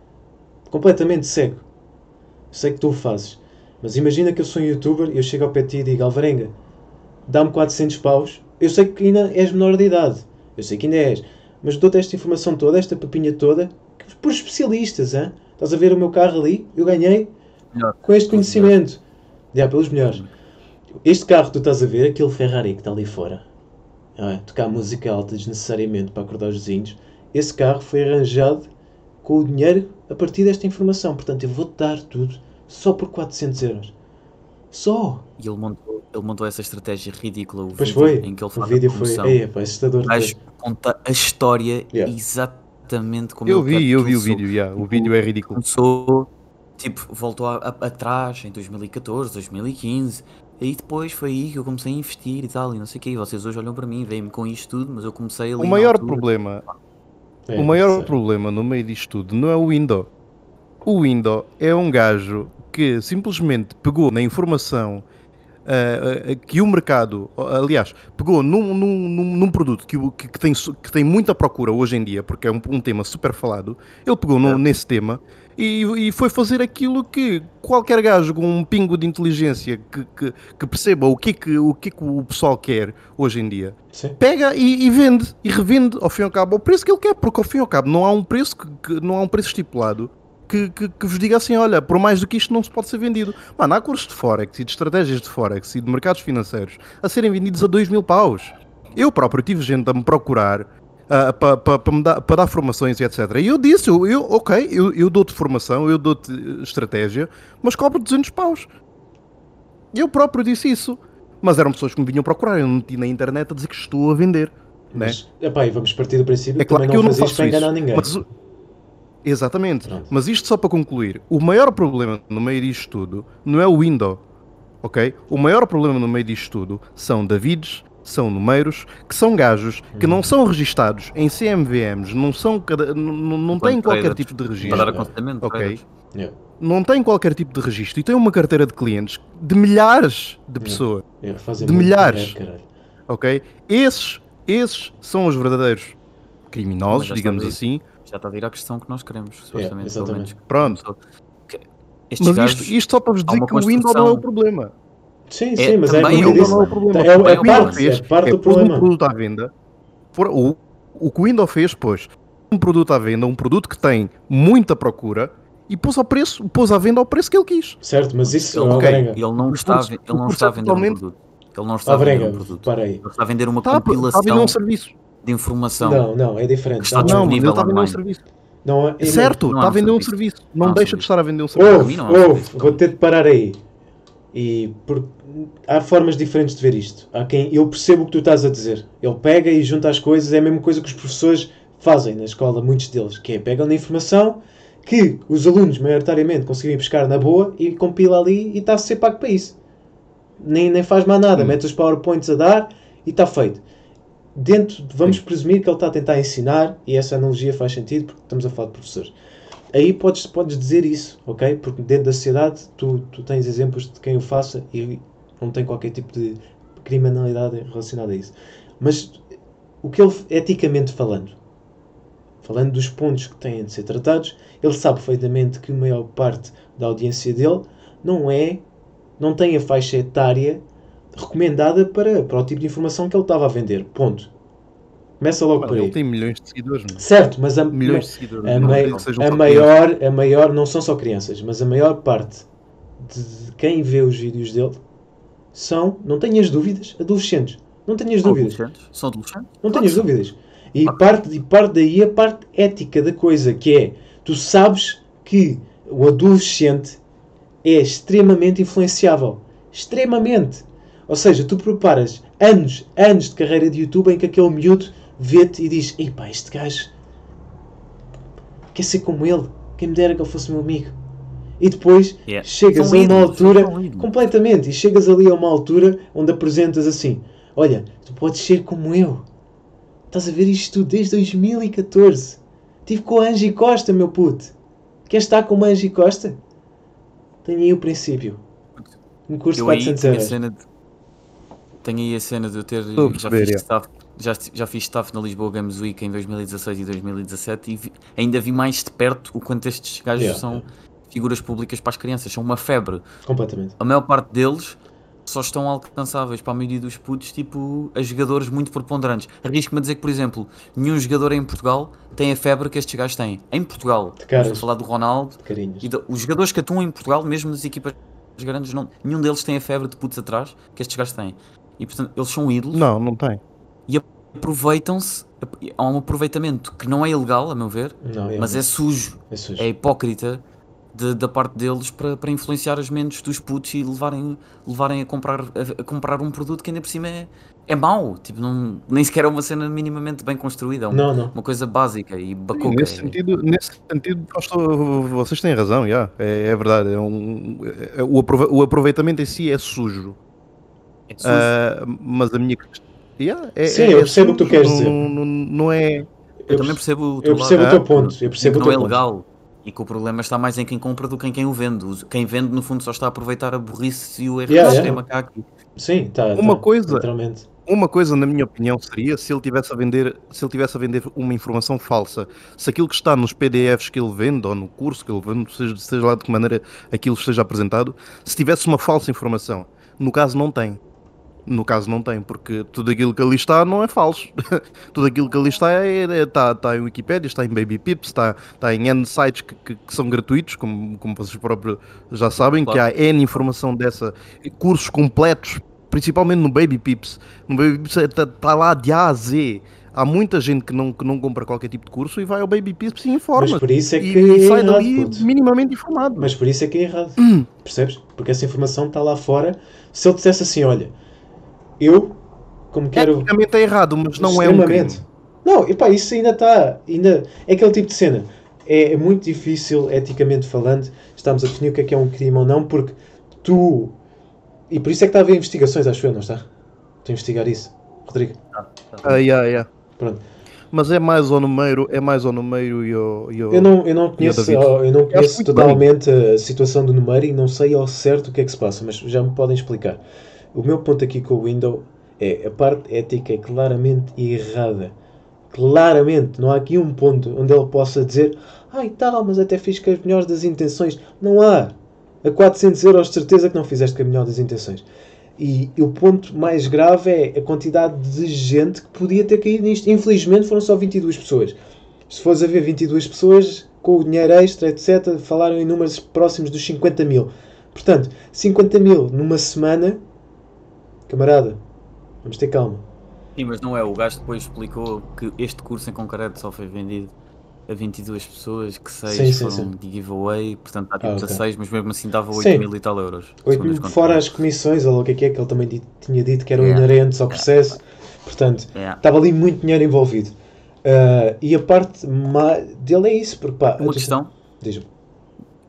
Completamente cego. Eu sei que tu o fazes. Mas imagina que eu sou um youtuber e eu chego ao pé de ti e digo Alvarenga, dá-me 400 paus. Eu sei que ainda és menor de idade. Eu sei que ainda és. Mas dou-te esta informação toda, esta papinha toda, por especialistas, hein? Estás a ver o meu carro ali? Eu ganhei Melhor. com este conhecimento. Já, pelos melhores. Este carro que tu estás a ver, aquele Ferrari que está ali fora, é? tocar música alta desnecessariamente para acordar os vizinhos, esse carro foi arranjado com o dinheiro a partir desta informação. Portanto, eu vou-te dar tudo só por 400 euros. Só! E ele montou, ele montou essa estratégia ridícula, o Pois vídeo foi. em que ele O faz vídeo a foi. pá, assustador. O gajo conta a história Yeah. exatamente como Eu vi, eu vi o vídeo, já, o vídeo é ridículo. começou, tipo, voltou atrás em 2014, 2015. Aí depois foi aí que eu comecei a investir e tal, e não sei o quê. E vocês hoje olham para mim, veem-me com isto tudo, mas eu comecei ali O na maior altura. problema, É, o maior problema no meio disto tudo não é o Windows. O Windows é um gajo que simplesmente pegou na informação ah, que o mercado, aliás, pegou num, num, num- produto que, o- que, tem, que tem muita procura hoje em dia, porque é um, um tema super falado, ele pegou no- Certo. nesse tema e, e foi fazer aquilo que qualquer gajo com um pingo de inteligência que, que, que perceba o que, é que, o que é que o pessoal quer hoje em dia Sim. pega e, e vende e revende ao fim e ao cabo ao preço que ele quer, porque ao fim e ao cabo não há um preço que, que- não há um preço estipulado que, que, que vos diga assim, olha, por mais do que isto não se pode ser vendido. Mano, há cursos de Forex e de estratégias de Forex e de mercados financeiros a serem vendidos a 2 mil paus. Eu próprio tive gente a me procurar para dar formações e etc. E eu disse, eu, eu, ok, eu, eu dou-te formação, eu dou-te eh, estratégia, mas cobro 200 paus. Eu próprio disse isso. Mas eram pessoas que me vinham procurar, eu não meti na internet a dizer que estou a vender. Né? Mas, epá, e vamos partir do princípio É claro também que eu não não fazes faço para isso. enganar ninguém. Mas Exatamente. Pronto. Mas isto só para concluir. O maior problema no meio disto tudo não é o window, ok? O maior problema no meio disto tudo são Davids, são números, que são gajos que Hum. não são registados em CMVMs, não são não, não- não têm qualquer tipo de Para registro. dar aconselhamento, Ok. Yeah, Não têm qualquer tipo de registro e têm uma carteira de clientes de milhares de pessoas, yeah, fazem De milhares. dinheiro, ok? Esses, esses são os verdadeiros criminosos, digamos assim. Já está a vir à questão que nós queremos, supostamente. pelo exatamente. menos. Pronto. Estes Mas gajos, isto, isto só para vos dizer que o window não é o problema. Sim, É, sim, mas é também é eu disse. não é o problema. É, é é um parte, problema. é parte é do pôs um problema. produto à venda. For- o, o que o Windows fez, pôs um produto à venda, um produto que tem muita procura e pôs, ao preço, pôs à venda ao preço que ele quis. Certo, mas isso, Ele, ó, ok. Alvarenga, ele não está, ele não está a é vender um produto. Ele não está a vender um produto. para aí. Ele está a vender uma Está, a- está a vender compilação um serviço. De informação. Não, não, é diferente. está Não, disponível está a vender um online. serviço. não, é, certo, não está há a vender um serviço. serviço. Não Não deixa de serviço. estar a vender um serviço. Mim não é Ouve, serviço. ouve, vou ter de parar aí. E por- há formas diferentes de ver isto. Há quem eu percebo o que tu estás a dizer. Ele pega e junta as coisas, é a mesma coisa que os professores fazem na escola, muitos deles, que é pegam na informação que os alunos maioritariamente conseguem pescar na boa e compila ali e está a ser pago para isso. Nem, nem faz mais nada, Hum. mete os PowerPoints a dar e está feito. Dentro, de- vamos Sim. presumir que ele está a tentar ensinar, e essa analogia faz sentido porque estamos a falar de professores. Aí podes, podes dizer isso, ok? Porque dentro da sociedade tu, tu tens exemplos de quem o faça e não tem qualquer tipo de criminalidade relacionada a isso. Mas o que ele, eticamente falando, falando dos pontos que têm de ser tratados, ele sabe perfeitamente que a maior parte da audiência dele não é, não tem a faixa etária recomendada para, para o tipo de informação que ele estava a vender. Ponto. Começa logo Mano, por ele aí. tem milhões de seguidores. Certo, mas a, Milhões de seguidores. a, Não mai- a maior, a maior, não são só crianças, mas a maior parte de quem vê os vídeos dele são, não tenhas dúvidas, adolescentes. Não tenhas dúvidas. São adolescentes? Não tenhas dúvidas. E parte, e parte daí a parte ética da coisa, que é, tu sabes que o adolescente é extremamente influenciável. Extremamente. Ou seja, tu preparas anos, anos de carreira de YouTube em que aquele miúdo vê-te e diz, ei pá, este gajo quer ser como ele, quem me dera que ele fosse meu amigo. E depois Yeah. chegas São a uma altura, completamente, e chegas ali a uma altura onde apresentas assim, olha, tu podes ser como eu. Estás a ver isto desde 2014. Estive com a Angie Costa, meu puto. Queres estar com a Angie Costa? Tenho aí o princípio. Um curso de Eu aí 400 tenho a euros. cena de. Tenho aí a cena de eu ter. Estou Já perceber, fiz, é. staff, já, já fiz staff na Lisboa Games Week em 2016 e 2017 e vi- ainda vi mais de perto o quanto estes gajos Yeah, são figuras públicas para as crianças, são uma febre. Completamente. A maior parte deles só estão alcançáveis para a maioria dos putos, tipo, a jogadores muito preponderantes. Arrisco-me a dizer que, por exemplo, nenhum jogador em Portugal tem a febre que estes gajos têm. Em Portugal, estou a falar do Ronaldo, e os jogadores que atuam em Portugal, mesmo nas equipas grandes, não, nenhum deles tem a febre de putos atrás que estes gajos têm. E portanto, eles são ídolos, Não, não tem. aproveitam-se, há um aproveitamento que não é ilegal, a meu ver, Não, mas é sujo, é sujo. é hipócrita de- da parte deles para, para influenciar as mentes dos putos e levarem, levarem a, comprar, a, a comprar um produto que ainda por cima é, é mau, tipo, não, nem sequer é uma cena minimamente bem construída, é uma, Não, não. uma coisa básica e bacuca. Nesse é- sentido, nesse sentido todo- vocês têm razão, já. É, é verdade. É um, é- o, aprove- o aproveitamento em si é sujo. É. Ah, mas a minha questão. Yeah, é, Sim, é- eu é percebo o que tu queres dizer. Não, não, não é. eu também percebo o teu Eu percebo o lado, teu Ah, ponto. Eu percebo que o não é teu ponto. legal e que o problema está mais em quem compra do que em quem o vende. Quem vende, no fundo, só está a aproveitar a burrice e o erro Yeah, do yeah. sistema cá aqui. Sim, tá. Uma tá, coisa- Literalmente. Uma coisa, na minha opinião, seria se ele tivesse a vender, se ele tivesse a vender uma informação falsa. Se aquilo que está nos PDFs que ele vende ou no curso que ele vende, seja, seja lá de que maneira aquilo esteja apresentado, se tivesse uma falsa informação. No caso não tem. No caso não tem, porque tudo aquilo que ali está não é falso. tudo aquilo que ali está é, é- está, está em Wikipedia, está em Baby Pips, está, está em N sites que, que- que são gratuitos, como, como vocês próprios já sabem, que há N informação dessa, cursos completos, principalmente no Baby Pips. No Baby Pips está tá lá de A a Z. Há muita gente que não, que não compra qualquer tipo de curso e vai ao Baby Pips e informa. Mas por isso é que e é sai errado, dali puto. minimamente informado. Mas por isso é que é errado. Hum. Percebes? Porque essa informação está lá fora. Se ele dissesse assim, olha, eu, como quero. Tecnicamente é errado, mas não é um crime. Extremamente. Não, epá, isso ainda está. Ainda, é aquele tipo de cena. É, é muito difícil, eticamente falando, estamos a definir o que é que é um crime ou não, porque tu. E por isso é que está a haver investigações, acho eu, não está? Estou a investigar isso. Rodrigo, Ah, yeah, yeah. pronto. Mas é mais ao número, é mais ao número e ao, e ao- Eu não, eu não conheço, eu não conheço totalmente a situação do número e não sei ao certo o que é que se passa, mas já me podem explicar. O meu ponto aqui com o Windows é a parte ética é claramente errada. Claramente, não há aqui um ponto onde ele possa dizer ai tal, mas até fiz com as melhores das intenções. Não há. A 400 euros de certeza que não fizeste com a melhor das intenções. E, o ponto mais grave é a quantidade de gente que podia ter caído nisto. Infelizmente foram só 22 pessoas. Se fores a ver 22 pessoas com o dinheiro extra, etc., falaram em números próximos dos 50 mil. Portanto, 50 mil numa semana, camarada, vamos ter calma. Sim, mas não é. O gajo depois explicou que este curso em concreto só foi vendido a 22 pessoas, que 6 Sim, sim, foram sim. giveaway, portanto está tipo Ah, ok. 16, mas mesmo assim dava 8 Sim. mil e tal euros. Oito segundo as mil, contas. fora as comissões, ou o que é que é, que ele também tinha dito que eram Yeah. inerentes ao processo. Portanto, Yeah. estava ali muito dinheiro envolvido. Ah, e a parte má dele é isso, porque pá, Uma questão, Diz-me.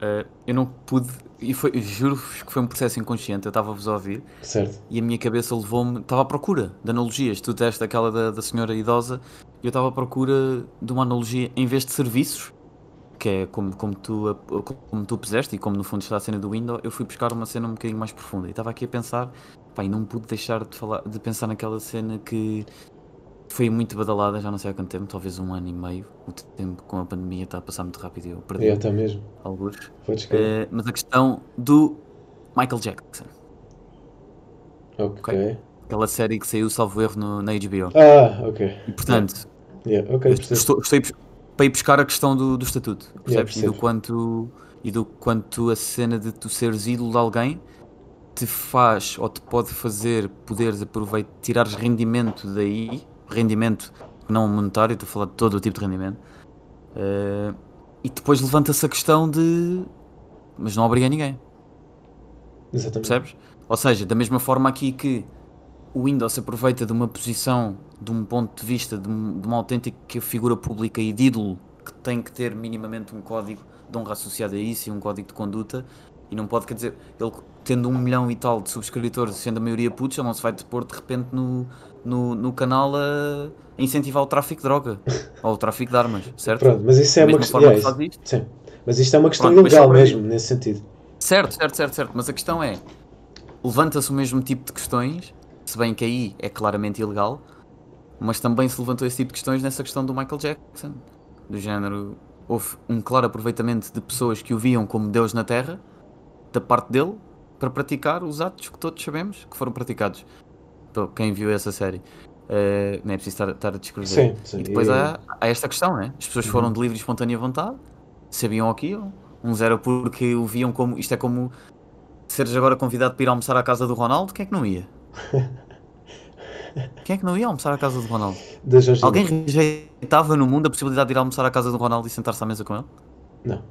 Eh, eu não pude, e foi, juro-vos que foi um processo inconsciente, eu estava-vos a ouvir Certo. e a minha cabeça levou-me, estava à procura de analogias. Tu deste aquela da, da senhora idosa, e eu estava à procura de uma analogia em vez de serviços, que é como, como, tu, como tu puseste e como no fundo está a cena do Windows, eu fui buscar uma cena um bocadinho mais profunda e estava aqui a pensar, pá, e não pude deixar de, falar, de pensar naquela cena que foi muito badalada, já não sei há quanto tempo, talvez um ano e meio. O tempo com a pandemia está a passar muito rápido e eu perdi Eu está mesmo. alguns. Eh, mas a questão do Michael Jackson, ok. aquela série que saiu, salvo erro, no, na HBO. Ah, ok. E portanto, Yeah, ok, eu percebo. estou, estou para ir buscar a questão do, do estatuto, percebes? e, do quanto, e do quanto a cena de tu seres ídolo de alguém te faz ou te pode fazer poderes aproveitar, tirares rendimento daí, rendimento não monetário, estou a falar de todo o tipo de rendimento, eh, e depois levanta-se a questão de. Mas não obriga ninguém, Exatamente. percebes? Ou seja, da mesma forma aqui que o Windows aproveita de uma posição, de um ponto de vista, de, de uma autêntica figura pública e de ídolo que tem que ter minimamente um código de honra associado a isso e um código de conduta, e não pode, quer dizer, ele tendo um milhão e tal de subscritores, sendo a maioria putos, ele não se vai pôr de repente no, no, no canal a, incentivar o tráfico de droga ou o tráfico de armas, certo? Pronto, mas isso é uma questão. yeah, que isto. Sim. Mas isto é uma questão Pronto, sobre mesmo, nesse sentido. Certo, certo, certo, certo. Mas a questão é: levanta-se o mesmo tipo de questões, se bem que aí é claramente ilegal, mas também se levantou esse tipo de questões nessa questão do Michael Jackson. Do género, houve um claro aproveitamento de pessoas que o viam como Deus na Terra, da parte dele, para praticar os atos que todos sabemos que foram praticados. Quem viu essa série. Eh, não é preciso estar, estar a descrever. Sim, sim. E depois E- há, há esta questão, né? As pessoas foram de livre e espontânea vontade, sabiam aquilo. Uns era porque o viam como. Isto é como seres agora convidado para ir almoçar à casa do Ronaldo, quem é que não ia? Quem é que não ia almoçar à casa do Ronaldo? Alguém rejeitava no mundo a possibilidade de ir almoçar à casa do Ronaldo e sentar-se à mesa com ele? Não.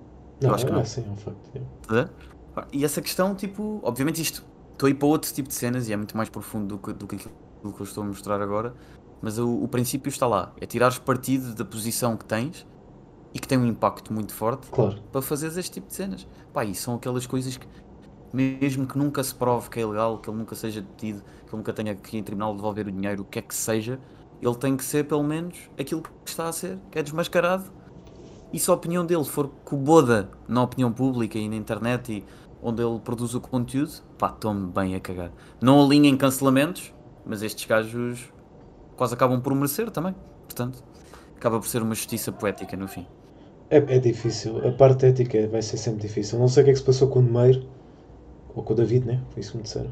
Não, acho que é, não. sim, é um facto. ver? Pá, E essa questão, tipo, obviamente isto, estou a ir para outro tipo de cenas e é muito mais profundo do que, do que aquilo que eu estou a mostrar agora, mas o, o princípio está lá, é tirares partido da posição que tens e que tem um impacto muito forte Claro. para fazeres este tipo de cenas. Pá, e são aquelas coisas que, mesmo que nunca se prove que é ilegal, que ele nunca seja detido, que ele nunca tenha que ir em tribunal devolver o dinheiro, o que é que seja, ele tem que ser pelo menos aquilo que está a ser, que é desmascarado. E se a opinião dele for coboda na opinião pública e na internet e onde ele produz o conteúdo, pá, tome bem a cagar. Não alinhem cancelamentos, mas estes gajos quase acabam por merecer também. Portanto, acaba por ser uma justiça poética no fim. É, é difícil. A parte ética vai ser sempre difícil. Não sei o que é que se passou com o Nemeiro. Ou com o David, né? Foi isso que me disseram.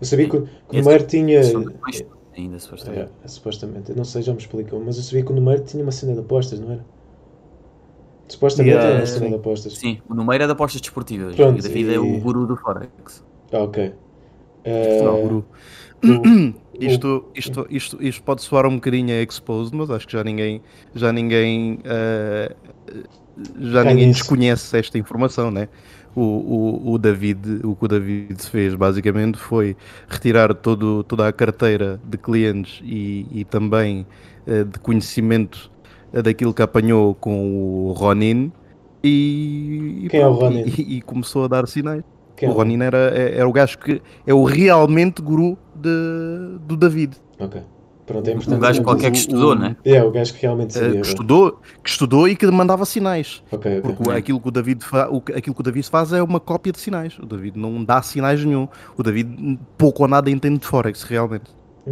Eu sabia que, o- que o Nemeiro tinha. Mais ainda, supostamente. É, supostamente. Eu não sei, já me explicou. Mas eu sabia que o Nemeiro tinha uma cena de apostas, não era? Supostamente Yeah, sim. cena de apostas. Sim, o número é de apostas desportivas Pronto, e o David é e- o guru do Forex. Ah, ok. Não, guru. o- Isto, isto, isto, isto pode soar um bocadinho a exposed, mas acho que já ninguém, já ninguém, eh, já Cai ninguém nisso. desconhece esta informação, né? O, o, o David, o que o David fez basicamente foi retirar todo, toda a carteira de clientes e, e também eh, de conhecimento daquilo que apanhou com o Ronin e, e Quem é o Ronin? e- e começou a dar sinais. quem é o Ronin era, é- era o gajo que é o realmente guru de, do David. Ok. Pronto, é Um gajo qualquer que estudou, né? É, o gajo que realmente sabia. que, estudou, que estudou e que mandava sinais. Ok, ok. Porque aquilo que, o David fa- o aquilo que o David faz é uma cópia de sinais. O David não dá sinais nenhum. O David pouco ou nada entende de Forex, realmente.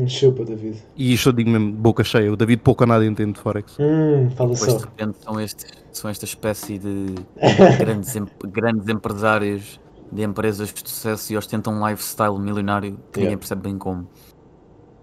Chupa, David. E isto eu digo mesmo, de boca cheia. O David pouco ou nada entende de Forex. Hum, fala Depois só. de repente são, estes, são esta espécie de grandes, em- grandes empresários de empresas de sucesso e ostentam um lifestyle milionário que ninguém Yeah. percebe bem como.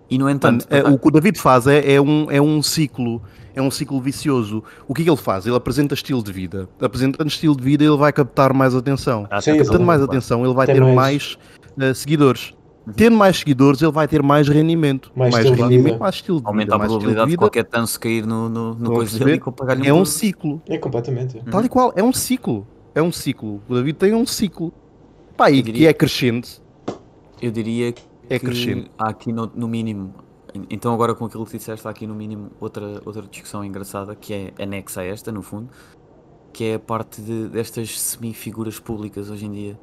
E no entanto, é, o que o David faz é, é um, é um ciclo. É um ciclo vicioso. O que é que ele faz? Ele apresenta estilo de vida. Apresentando estilo de vida, ele vai captar mais atenção. Ah. Tendo mais atenção, ele vai Tem ter mais- mais, eh, seguidores. Tendo mais seguidores, ele vai ter mais rendimento. Mais estilo de rendimento, vida. mais estilo de aumenta vida, a mais probabilidade de qualquer tanso cair no, no, no coisa dele e pagar-lhe É um ciclo. É completamente. Uhum. Tal e qual, é um ciclo. É um ciclo. O David tem um ciclo. Pá, e Eu que diria- é crescente. Eu diria que É crescente. há aqui no, no mínimo, en- então agora com aquilo que disseste, há aqui no mínimo outra, outra discussão engraçada que é anexa a esta, no fundo, que é a parte de, destas semi-figuras públicas hoje em dia,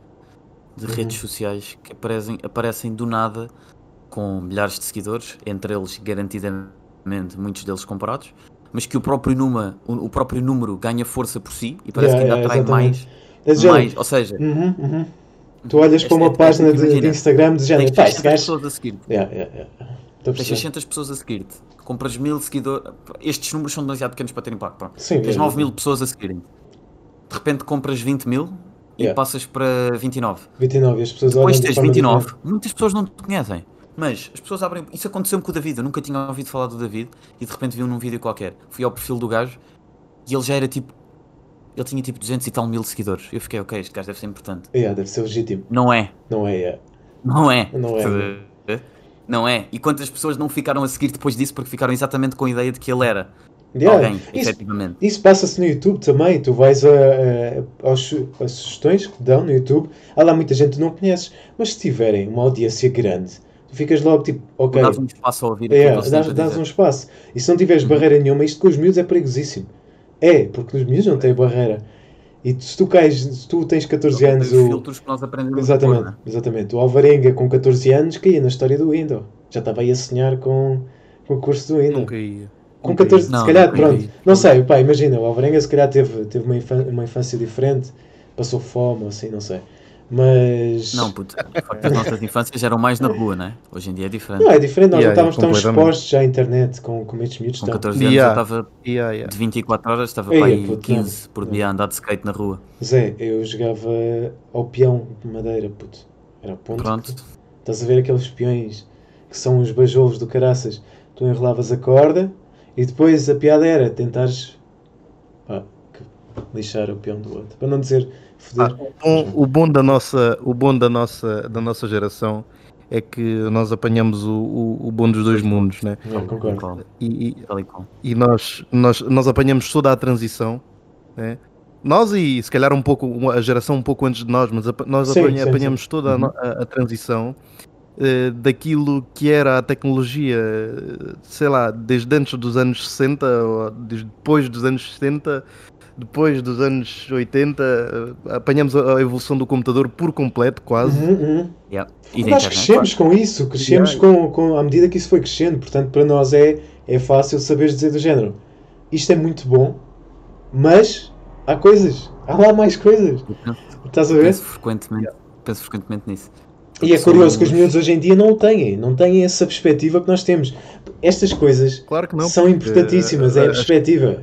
de Uhum. redes sociais, que aparecem, aparecem do nada com milhares de seguidores, entre eles garantidamente muitos deles comprados, mas que o próprio, número, o, próprio número ganha força por si e parece Yeah, que ainda yeah, atrai exatamente. mais, É mais, ou seja, Uhum, uhum. Tu olhas para uma é- página de, imagina, de Instagram de género. Pá, este 600 gajo. pessoas a seguir Yeah, Tens perceber. 600 pessoas a seguir-te, compras mil seguidores. Estes números são demasiado pequenos para ter impacto. Pronto. Sim, Tens é, 9 é. mil pessoas a seguirem. De repente compras 20 mil e Yeah. passas para 29. 29 e as pessoas Depois tens forma 29, diferente. muitas pessoas não te conhecem. Mas as pessoas abrem. Isso aconteceu-me com o David. Eu nunca tinha ouvido falar do David e de repente vi-o num vídeo qualquer. Fui ao perfil do gajo e ele já era tipo. Ele tinha tipo 200 e tal mil seguidores. Eu fiquei, ok, este gajo deve ser importante. Yeah, deve ser legítimo. Não é. Não é? Yeah. Não é. Não é. Não é. E quantas pessoas não ficaram a seguir depois disso porque ficaram exatamente com a ideia de que ele era Yeah. alguém, Isso, efetivamente. isso passa-se no YouTube também. Tu vais a, a- aos às sugestões que te dão no YouTube. Há lá muita gente que não conheces. Mas se tiverem uma audiência grande, tu ficas logo tipo, ok. Dás um espaço a ouvir É, dás, dás um espaço. E se não tiveres Uhum. barreira nenhuma, isto com os miúdos é perigosíssimo. É, porque os miúdos não têm barreira. E tu- se tu cais, se tu tens 14 Não anos, os o... filtros que nós aprendemos exatamente, pôr, né? exatamente, o Alvarenga com 14 anos caía na história do Windows. Já estava aí a sonhar com, com o curso do Windows. Nunca ia. Com Nunca 14, Não, se calhar, não pronto. Não sei, pá, imagina, o Alvarenga se calhar teve, teve uma, infância, uma infância diferente, passou fome, assim, não sei. Mas. Não, puto, as nossas infâncias eram mais na rua, né? Hoje em dia é diferente. Não, é diferente, nós Yeah, não estávamos tão expostos à internet como, como estes miúdos Com estão. 14 anos Yeah. eu estava Yeah, yeah. de 24 horas, estava Ei, para aí puto, 15 não. por dia a andar de skate na rua. Zé, eu jogava ao peão de madeira, puto. Era o ponto. Pronto. que- Estás a ver aqueles peões que são os bajolos do caraças? Tu enrolavas a corda e depois a piada era tentares pá, que- lixar o peão do outro. Para não dizer foder. Bom, o bom da nossa, o bom da nossa, da nossa geração é que nós apanhamos o, o, o bom dos dois mundos, né? Não, concordo. E, e, e nós, nós, nós apanhamos toda a transição, né? Nós e se calhar um pouco, a geração um pouco antes de nós, mas nós Sim, apanha- sim, apanhamos toda a a, a transição eh, daquilo que era a tecnologia, sei lá, desde antes dos anos 60, ou desde depois dos anos 70, depois dos anos 80, eh, apanhamos a, evolução do computador por completo, quase. Uhum, uhum. Yeah. E Nós internet. crescemos com isso, crescemos Yeah. com, com, à medida que isso foi crescendo. Portanto, para nós é, é fácil saber dizer do género. Isto é muito bom, mas há coisas. Há lá mais coisas. Penso- Estás a ver? Penso frequentemente, penso frequentemente nisso. E é curioso que os miúdos hoje em dia não o têm, não têm essa perspectiva que nós temos. Estas coisas Claro que não. são importantíssimas, é a eh, perspectiva.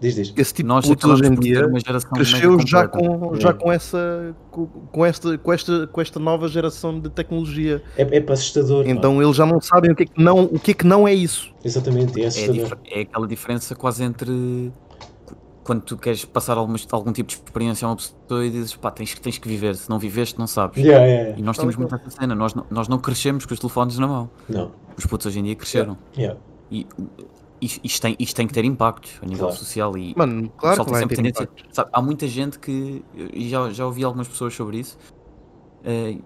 Diz, diz. Esse tipo Nós de putos hoje em dia cresceu já com, já É. com essa com, com esta, com, esta, com esta nova geração de tecnologia. É, é para assustador. pá. Então eles já não sabem o que é que não, o que é, que não é isso. Exatamente, é É, assustador. dif- é aquela diferença quase entre quando tu queres passar algum, algum tipo de experiência a uma pessoa e dizes pá, tens, que- tens que viver, se não viveste não sabes. Yeah, yeah, E nós temos muito essa cena, nós, não- nós não crescemos com os telefones na mão. Não. Os putos hoje em dia cresceram. Yeah. E isto, isto tem, isto tem que ter impactos a nível Claro. social e Mano, claro que tem vai ter tendência- impacto. sabe, há muita gente que, e já, já ouvi algumas pessoas sobre isso, eh,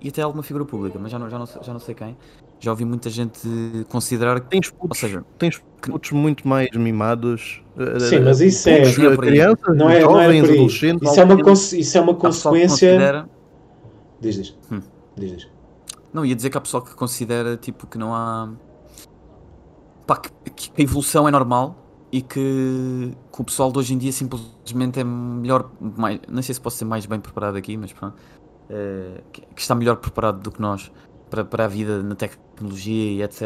e até alguma figura pública, mas já não, já, não, já não sei quem, já ouvi muita gente considerar que, Tens ou putos, seja, tens putos muito mais mimados. eh, Sim, mas isso é- Não é crianças, Não é, não é jovens, por aí. adolescentes. Isso é uma, isso é uma consequência. considera- Diz, diz. Hum. Diz, diz. Não, ia dizer que há pessoal que considera tipo que não há. Pá, que, que a evolução é normal e que, que o pessoal de hoje em dia simplesmente é melhor. Mais, não sei se posso ser mais bem preparado aqui, mas pronto. eh, que, que está melhor preparado do que nós para, para a vida na tecnologia e etc.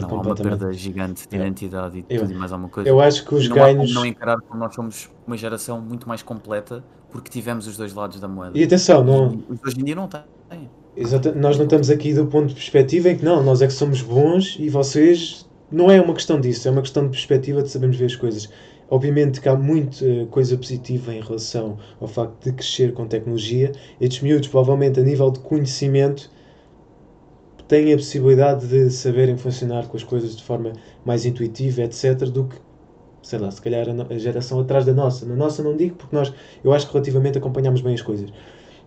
Não, há uma perda gigante de É. identidade e Eu- tudo e mais alguma coisa. Eu acho que os não ganhos. não encarar como nós somos uma geração muito mais completa porque tivemos os dois lados da moeda. E atenção, não, E hoje em dia não têm. Exata- nós não estamos aqui do ponto de perspectiva em que não, nós é que somos bons e vocês. Não é uma questão disso, é uma questão de perspectiva de sabermos ver as coisas. Obviamente que há muita coisa positiva em relação ao facto de crescer com tecnologia. Estes miúdos, provavelmente, a nível de conhecimento, têm a possibilidade de saberem funcionar com as coisas de forma mais intuitiva, etc., do que, sei lá, se calhar a, a geração atrás da nossa. Na nossa não digo, porque nós, eu acho que relativamente acompanhamos bem as coisas.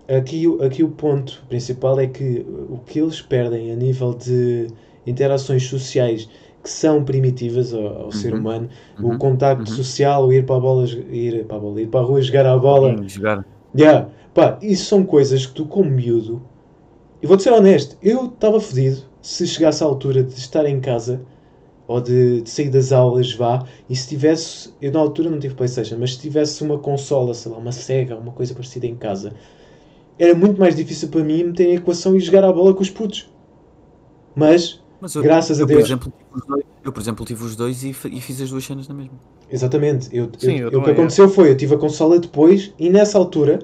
Aqui, o- aqui o ponto principal é que o que eles perdem a nível de interações sociais que são primitivas ao, ao ser Uhum. humano, Uhum. o contacto uhum. social, o ir para a bola, ir para a bola, ir para a rua jogar à bola, Sim, jogar. Yeah. Pá, isso são coisas que tu, como miúdo, e vou-te ser honesto, eu estava fodido se chegasse à altura de estar em casa ou de, de sair das aulas, vá, e se tivesse, eu na altura não tive Playstation, mas se tivesse uma consola, sei lá, uma Sega, uma coisa parecida em casa, era muito mais difícil para mim meter em equação e jogar à bola com os putos. Mas, Mas eu, Graças a eu, Deus. Por exemplo, eu, por exemplo, tive os dois e, e fiz as duas cenas na mesma. exatamente, eu, Sim, eu- eu o que é. aconteceu foi, eu tive a consola depois, e nessa altura,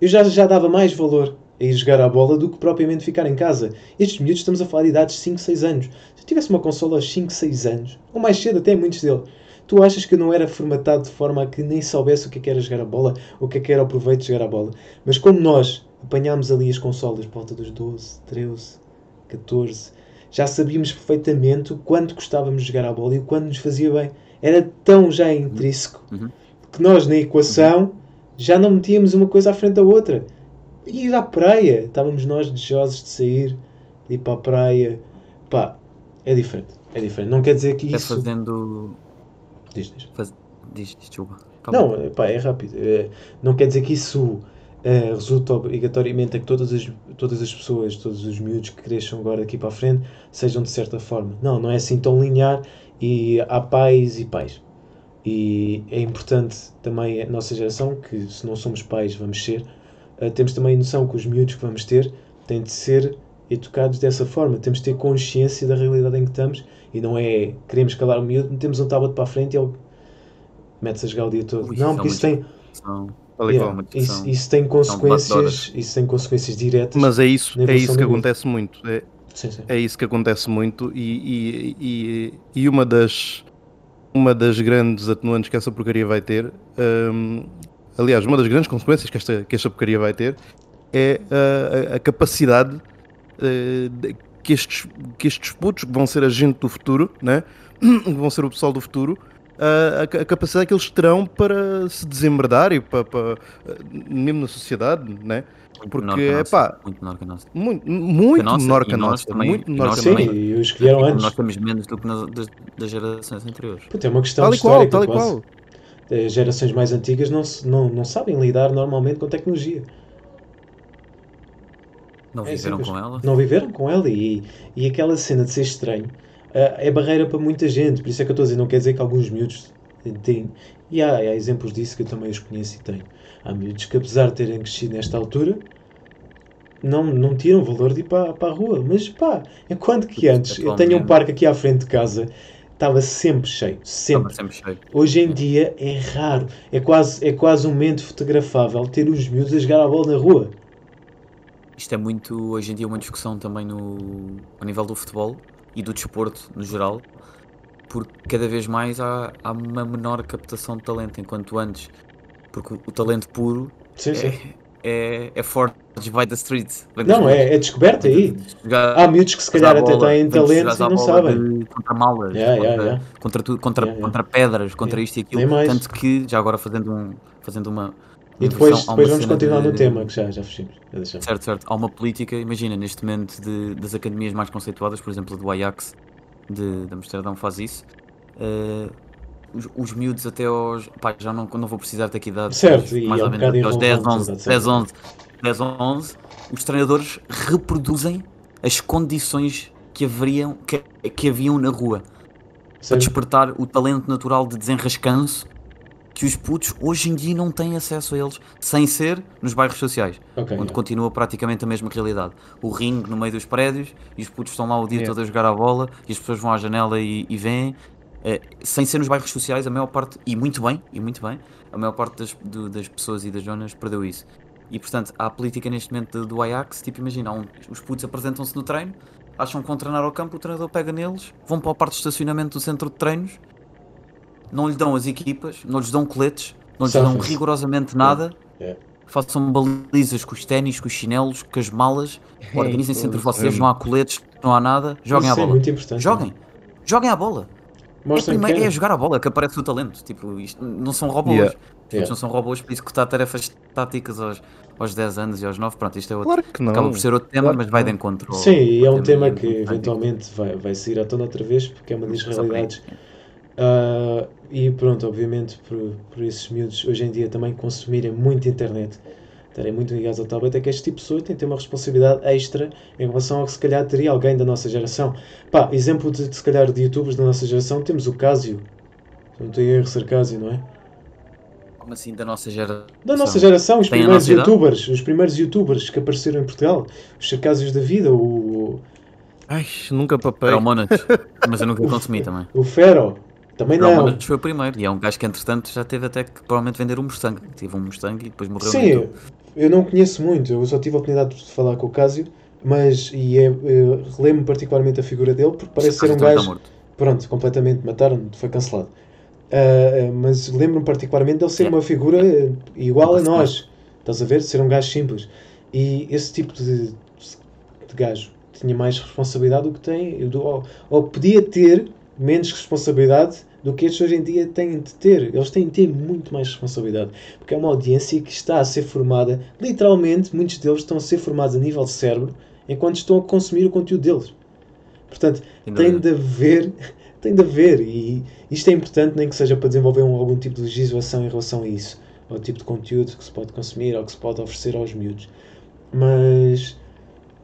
eu já, já dava mais valor a ir jogar à bola do que propriamente ficar em casa. Estes miúdos estamos a falar de idades de 5, 6 anos. Se eu tivesse uma consola aos 5, 6 anos, ou mais cedo até muitos deles, tu achas que eu não era formatado de forma a que nem soubesse o que é que era jogar a bola, o que é que era o proveito de jogar a bola? Mas como nós apanhámos ali as consolas por volta dos 12, 13, 14. Já sabíamos perfeitamente o quanto gostávamos de jogar a bola e o quanto nos fazia bem. Era tão já intrínseco Uhum. que nós na equação já não metíamos uma coisa à frente da outra. Ir à praia, estávamos nós desejosos de sair, de ir para a praia. Pá, é diferente. É diferente. Não quer dizer que É isso. fazendo. Diz, diz. Faz... Diz, desculpa. Calma. Não, pá, é rápido. É, não quer dizer que isso eh, resulta obrigatoriamente a que todas as, todas as pessoas, todos os miúdos que cresçam agora daqui para a frente sejam de certa forma. Não, não é assim tão linear e há pais e pais. E é importante também a nossa geração, que se não somos pais vamos ser, eh, temos também a noção que os miúdos que vamos ter têm de ser educados dessa forma. Temos de ter consciência da realidade em que estamos e não é queremos calar o miúdo, metemos um tablet para a frente e ele mete-se a jogar o dia todo. Ui, não, isso é porque isso tem, Yeah, isso, isso tem um de consequências, isso tem consequências diretas. Mas é isso, é isso que acontece muito. É, Sim, sim. é isso que acontece muito e, e, e, e uma das uma das grandes atenuantes que essa porcaria vai ter, hum, aliás, uma das grandes consequências que esta, que esta porcaria vai ter é a, a- a capacidade eh, de- que, estes, que estes putos que vão ser a gente do futuro, né? que vão ser o pessoal do futuro, a, a a capacidade que eles terão para se desembardar e para, para, eh, mesmo na sociedade, né? Muito Porque, menor que a nossa, epá, Muito menor que a nossa. muito, muito nossa, menor que a nós nossa, também- muito menor nós que a Sim, nossa. e os que vieram Como antes. Nós temos menos do que nas, das, das gerações anteriores. Puta, é uma questão Tal e qual, tal e qual. As gerações mais antigas não, não, não sabem lidar normalmente com tecnologia. Não É viveram simples. com ela. Não viveram com ela e, e aquela cena de ser estranho ah, é barreira para muita gente. Por isso é que eu estou a dizer, não quer dizer que alguns miúdos têm. E há, há exemplos disso que eu também os conheço e tenho. Há miúdos que, apesar de terem crescido nesta altura, não, não tiram valor de ir para, para a rua. Mas pá, enquanto que antes eu tenho um parque aqui à frente de casa, estava sempre cheio. Sempre. sempre cheio. Hoje em dia é raro. É quase, é quase um momento fotografável ter os miúdos a jogar a bola na rua. Isto é muito, hoje em dia, uma discussão também no, ao nível do futebol e do desporto no geral, porque cada vez mais há, há uma menor captação de talento, enquanto antes, porque o, o talento puro Sim, sim. É, é, forged by the street. Não, é, é descoberto aí. jogar- Há miúdos que se calhar até têm talento e não sabem. contra malas, Yeah, contra, yeah, yeah. Contra, tu- contra, contra pedras, contra isto e aquilo. Tanto que, já agora fazendo, um, fazendo uma. E depois, depois vamos continuar de- no tema, que já, já fechamos. Certo, certo. Há uma política, imagina, neste momento, de- das academias mais conceituadas, por exemplo, a do Ajax de, de Amsterdão faz isso. eh, os, os miúdos até aos. Pá, já não, não vou precisar ter aqui idade. Certo, mas e mais é ou menos até aos 10, irrelevante, 11, exato, 10, certo. 11, 10, 11, os treinadores reproduzem as condições que haveriam, que, que haviam na rua para Sério? despertar o talento natural de desenrascanço que os putos hoje em dia não têm acesso a eles, sem ser nos bairros sociais, Ok, onde continua praticamente a mesma realidade. O ringue no meio dos prédios e os putos estão lá o dia todo a jogar a bola e as pessoas vão à janela e, e veem. Eh, sem ser nos bairros sociais, a maior parte, e muito bem, e muito bem, a maior parte das, do- das pessoas e das zonas perdeu isso. E portanto, há a política neste momento do, do Ajax, tipo, imagina, um- os putos apresentam-se no treino, acham que vão treinar ao campo, o treinador pega neles, vão para a parte de estacionamento do centro de treinos, não lhe dão as equipas, não lhes dão coletes, não lhes dão rigorosamente nada, Yeah. façam balizas com os ténis, com os chinelos, com as malas, organizem-se entre vocês, não há coletes, não há nada, joguem Isso à é bola. importante. Joguem, joguem à bola. É, Mostrem primeiro, que é jogar a bola que aparece o talento. Tipo, isto não são robôs. Yeah. Isto Yeah. Não são robôs para executar tarefas táticas aos, aos 10 anos e aos 9. Pronto, isto é outro. Claro que não. Acaba por ser outro tema, claro mas vai de encontro. ao- Sim, e é ao um tema e que bem eventualmente vai, vai sair à tona outra vez, porque é uma das realidades. Ah, e pronto, obviamente, por, por esses miúdos hoje em dia também consumirem muito internet, estarem muito ligados ao tablet, é que este tipo de pessoa tem que ter uma responsabilidade extra em relação ao que se calhar teria alguém da nossa geração. Pá, exemplo de, se calhar de youtubers da nossa geração, temos o Casio. Não tenho erro, Sarcásio, não é? Como assim, da nossa geração? Da nossa geração, os Tem primeiros idade? youtubers, os primeiros youtubers que apareceram em Portugal, os Sarcásios da vida, o, Ai, nunca papei. Era o Monates, mas eu nunca consumi também. o Fero, também não. Monates foi o primeiro e é um gajo que, entretanto, já teve até que provavelmente vender um Mustang. Tive um Mustang e depois morreu Sim, YouTube. eu não conheço muito, eu só tive a oportunidade de falar com o Cásio, mas e é, eu relembro particularmente a figura dele porque parece ser um Também está gajo. Pronto, completamente mataram, foi cancelado. Ah, mas lembro-me particularmente dele ser Yeah. uma figura eh, igual a nós, estás a ver? Ser um gajo simples. E esse tipo de, de gajo tinha mais responsabilidade do que tem, do, ou, ou podia ter menos responsabilidade do que estes hoje em dia têm de ter. Eles têm de ter muito mais responsabilidade. Porque é uma audiência que está a ser formada, literalmente, muitos deles estão a ser formados a nível de cérebro enquanto estão a consumir o conteúdo deles. Portanto, tem de haver, tem de haver, e isto é importante, nem que seja para desenvolver um- algum tipo de legislação em relação a isso, ao tipo de conteúdo que se pode consumir, ou que se pode oferecer aos miúdos. Mas,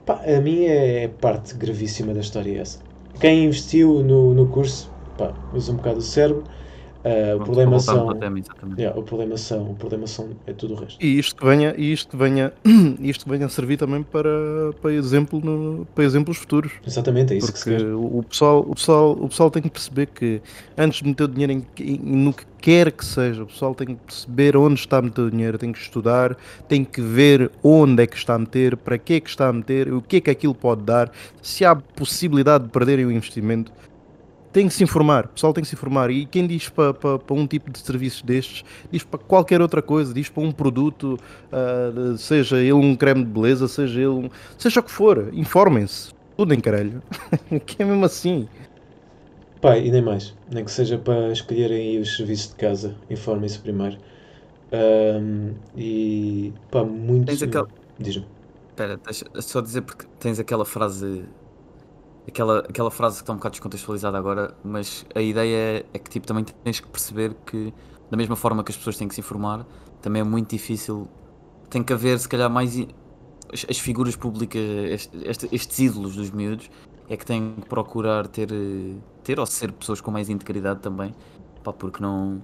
pá, a mim é parte gravíssima da história essa. Quem investiu no, no curso, pá, usa um bocado o cérebro, ah, o problema são... ao tema. Yeah, o problema são, o problema são, é tudo o resto. E isto que venha, e isto que venha, isto que venha a servir também para, para, exemplo no, para exemplos futuros. Exatamente, é isso que se Porque quer. o o pessoal, o, pessoal, o pessoal tem que perceber que antes de meter o dinheiro em, em- no que quer que seja, o pessoal tem que perceber onde está a meter o dinheiro, tem que estudar, tem que ver onde é que está a meter, para que é que está a meter, o que é que aquilo pode dar, se há possibilidade de perderem o investimento. Tem que se informar, o pessoal tem que se informar. E quem diz para, para, para um tipo de serviços destes, diz para qualquer outra coisa, diz para um produto, ah, seja ele um creme de beleza, seja ele um. seja o que for, informem-se. Tudo em caralho. que é mesmo assim. Pá, e nem mais. Nem que seja para escolherem aí os serviços de casa. Informem-se primeiro. Ahm, e pá, muito. Tens aquela- Diz-me. Espera, deixa só dizer porque tens aquela frase. Aquela, aquela frase que está um bocado descontextualizada agora, mas a ideia é que tipo, também tens que perceber que, da mesma forma que as pessoas têm que se informar, também é muito difícil. Tem que haver, se calhar, mais. As, as figuras públicas, este- este- estes ídolos dos miúdos, é que têm que procurar ter, eh, ter ou ser pessoas com mais integridade também, pá, porque não,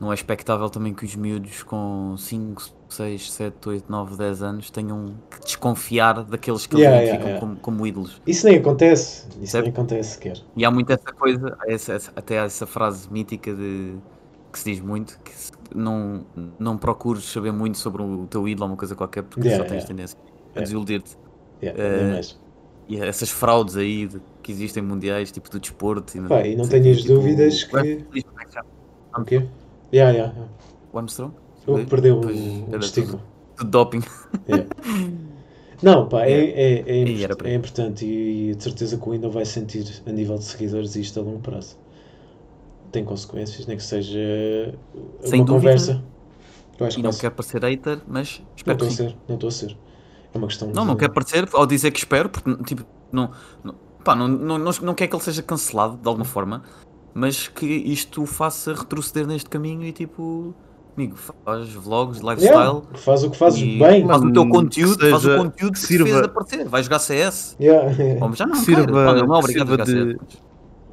não é expectável também que os miúdos com 5, 6, 7, 8, 9, 10 anos tenham que desconfiar daqueles que eles Yeah, identificam yeah, yeah. Como, como ídolos. Isso nem acontece. Isso Certo. nem acontece sequer. E há muito essa coisa, essa- essa- até há essa frase mítica de que se diz muito, que não, não procures saber muito sobre o teu ídolo ou uma coisa qualquer, porque só tens tendência a desiludir-te. Mais. E essas fraudes aí de- que existem mundiais, tipo do desporto. E, Pá, e não tenhas tipo, dúvidas que- que? O quê? Yeah, yeah, yeah. O Armstrong? O que perdeu Pois, era testículo. tudo doping. Yeah. Não, pá, é, é, é, E import- é importante e, e de certeza que o Windows vai sentir a nível de seguidores isto a longo prazo. Tem consequências, nem que seja Sem uma dúvida. conversa. Eu acho E que não quer parecer hater, mas Não espero estou a que sim. ser, não estou a ser. É uma questão Não, de... não quer parecer, ao dizer que espero, porque tipo, não, não, pá, não, não, não, não quer que ele seja cancelado de alguma forma, mas que isto o faça retroceder neste caminho e tipo, amigo, faz vlogs, lifestyle. Yeah, faz o que fazes bem. Faz o teu que conteúdo, faz o seja- conteúdo que que, te fez sirva- aparecer. Vai jogar CS. Yeah. Ou já não, Que sirva- Olha, não é obrigado a sirva jogar de- CS.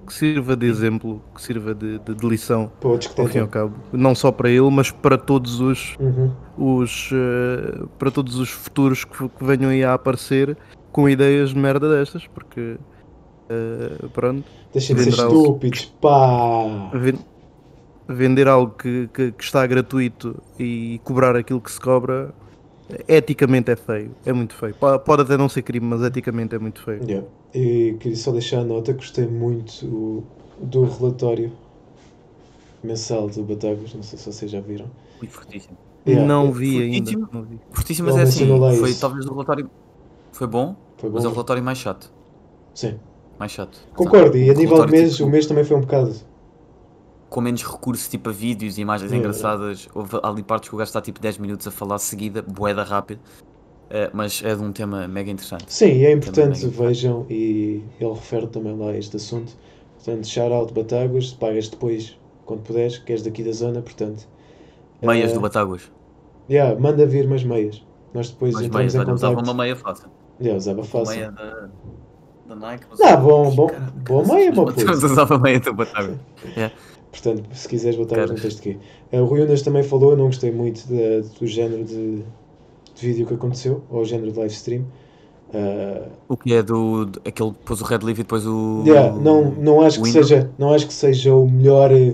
Que sirva de exemplo, que sirva de, de- de lição, ao fim e ao cabo. Não só para ele, mas para todos os, Uhum. os, eh, para todos os futuros que, que venham aí a aparecer com ideias de merda destas, porque eh, pronto, Deixem de ser estúpidos, pá! Vender algo que, que- que está gratuito e cobrar aquilo que se cobra eticamente é feio, é muito feio. Po- Pode até não ser crime, mas eticamente é muito feio. Yeah. E queria só deixar a nota, gostei muito do relatório mensal do Batagas, não sei se vocês já viram. Ui, fortíssimo. Yeah, não é- vi ainda. fortíssimo. não vi. Fortíssimo, mas é assim, foi isso. talvez o relatório foi bom, Foi mas é o bom. relatório mais chato. Sim. Mais chato. Concordo, e a O nível de mês, tipo, o mês também foi um bocado. Com menos recursos, tipo a vídeos e imagens É, é. engraçadas. Houve ali partes que o gajo está tipo 10 minutos a falar seguida, boeda rápido. Eh, mas é de um tema mega interessante. Sim, é importante, Também. vejam, e ele refere também lá a este assunto. Portanto, shout out Batagas, pagas depois, quando puderes, que és daqui da zona, portanto. Meias eh, do Batáguas. Yeah, manda vir umas meias. Nós depois Mas entramos meias, em olha, usava uma meia fácil. Yeah, usava fácil. Meia da, da Nike. Não, bom, bom, boa meia, bom puto. usava meia do Batáguas. Portanto, se quiseres Batagas, Cara. não tens de quê. O Rui Unas também falou, eu não gostei muito da- do género de, de vídeo que aconteceu, ou o género de live stream. Eh, O que é do. do- aquele que pôs o Red Leaf e depois o. Yeah, não, não, acho que Windows? seja, não acho que seja o melhor. eh,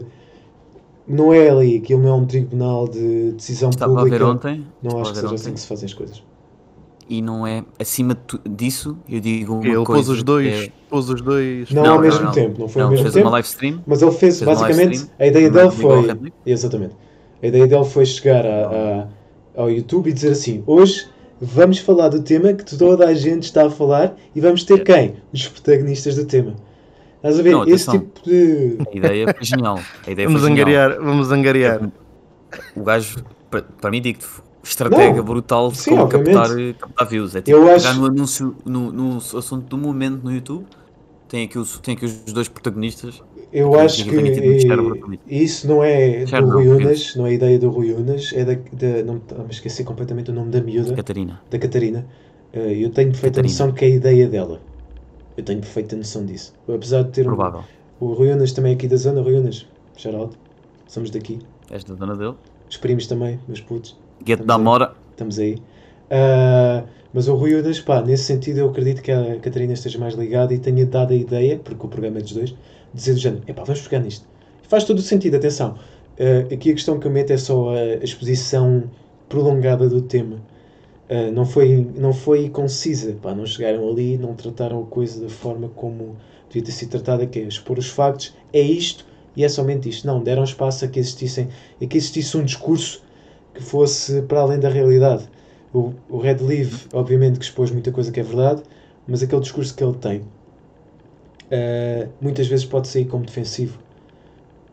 Não é ali, aquilo não é um tribunal de decisão Estava a ver pública. ontem. Não estava acho que seja assim ontem, que se fazem as coisas. E não é. Acima de tu- disso, eu digo uma Ele coisa. pôs os dois, é- pôs os dois. Não, Não, ao mesmo não. tempo, não foi não, ao mesmo fez tempo. uma live stream. Mas ele fez, Fez basicamente, stream, a ideia mas dele foi. Exatamente. A ideia dele foi chegar a- a- ao YouTube e dizer assim: hoje vamos falar do tema que toda a gente está a falar e vamos ter quem? Os protagonistas do tema. Estás a ver? Não, Esse tipo de. A ideia foi genial. A ideia Vamos foi genial. angariar, vamos angariar. O gajo, para, para mim, digo-te, estratégia Não, brutal de sim, como captar, captar views. É tipo Eu acho- no anúncio, no, no assunto do momento no YouTube, tem aqui, os, tem aqui os dois protagonistas. Eu Porque acho que isso não é Cérebro, do Rui não, Unas, não é ideia do Rui Unas, é da. da não, ah, me esqueci completamente o nome da miúda, Catarina. da Catarina. Eh, eu tenho perfeita Catarina. noção que é a ideia dela. Eu tenho perfeita noção disso. Apesar de ter um, Provável. o Rui Unas também aqui da zona, Rui Unas, Geraldo, somos daqui. És da dona dele. Os primos também, meus putos. Gueto Estamos da aí. Mora. estamos aí. Ah, mas o Rui Unas, pá, nesse sentido eu acredito que a Catarina esteja mais ligada e tenha dado a ideia, porque o programa é dos dois, de dizer do género, epá, vamos pegar nisto. Faz todo o sentido, atenção. Ah, aqui a questão que eu meto é só a, exposição prolongada do tema. Ah, não, foi, não foi concisa, pá, não chegaram ali, não trataram a coisa da forma como devia ter sido tratada, que é expor os factos, é isto e é somente isto. Não, deram espaço a que existissem, a que existisse um discurso que fosse para além da realidade. O, o Red Leaf, obviamente, que expôs muita coisa que é verdade, mas aquele discurso que ele tem eh, muitas vezes pode sair como defensivo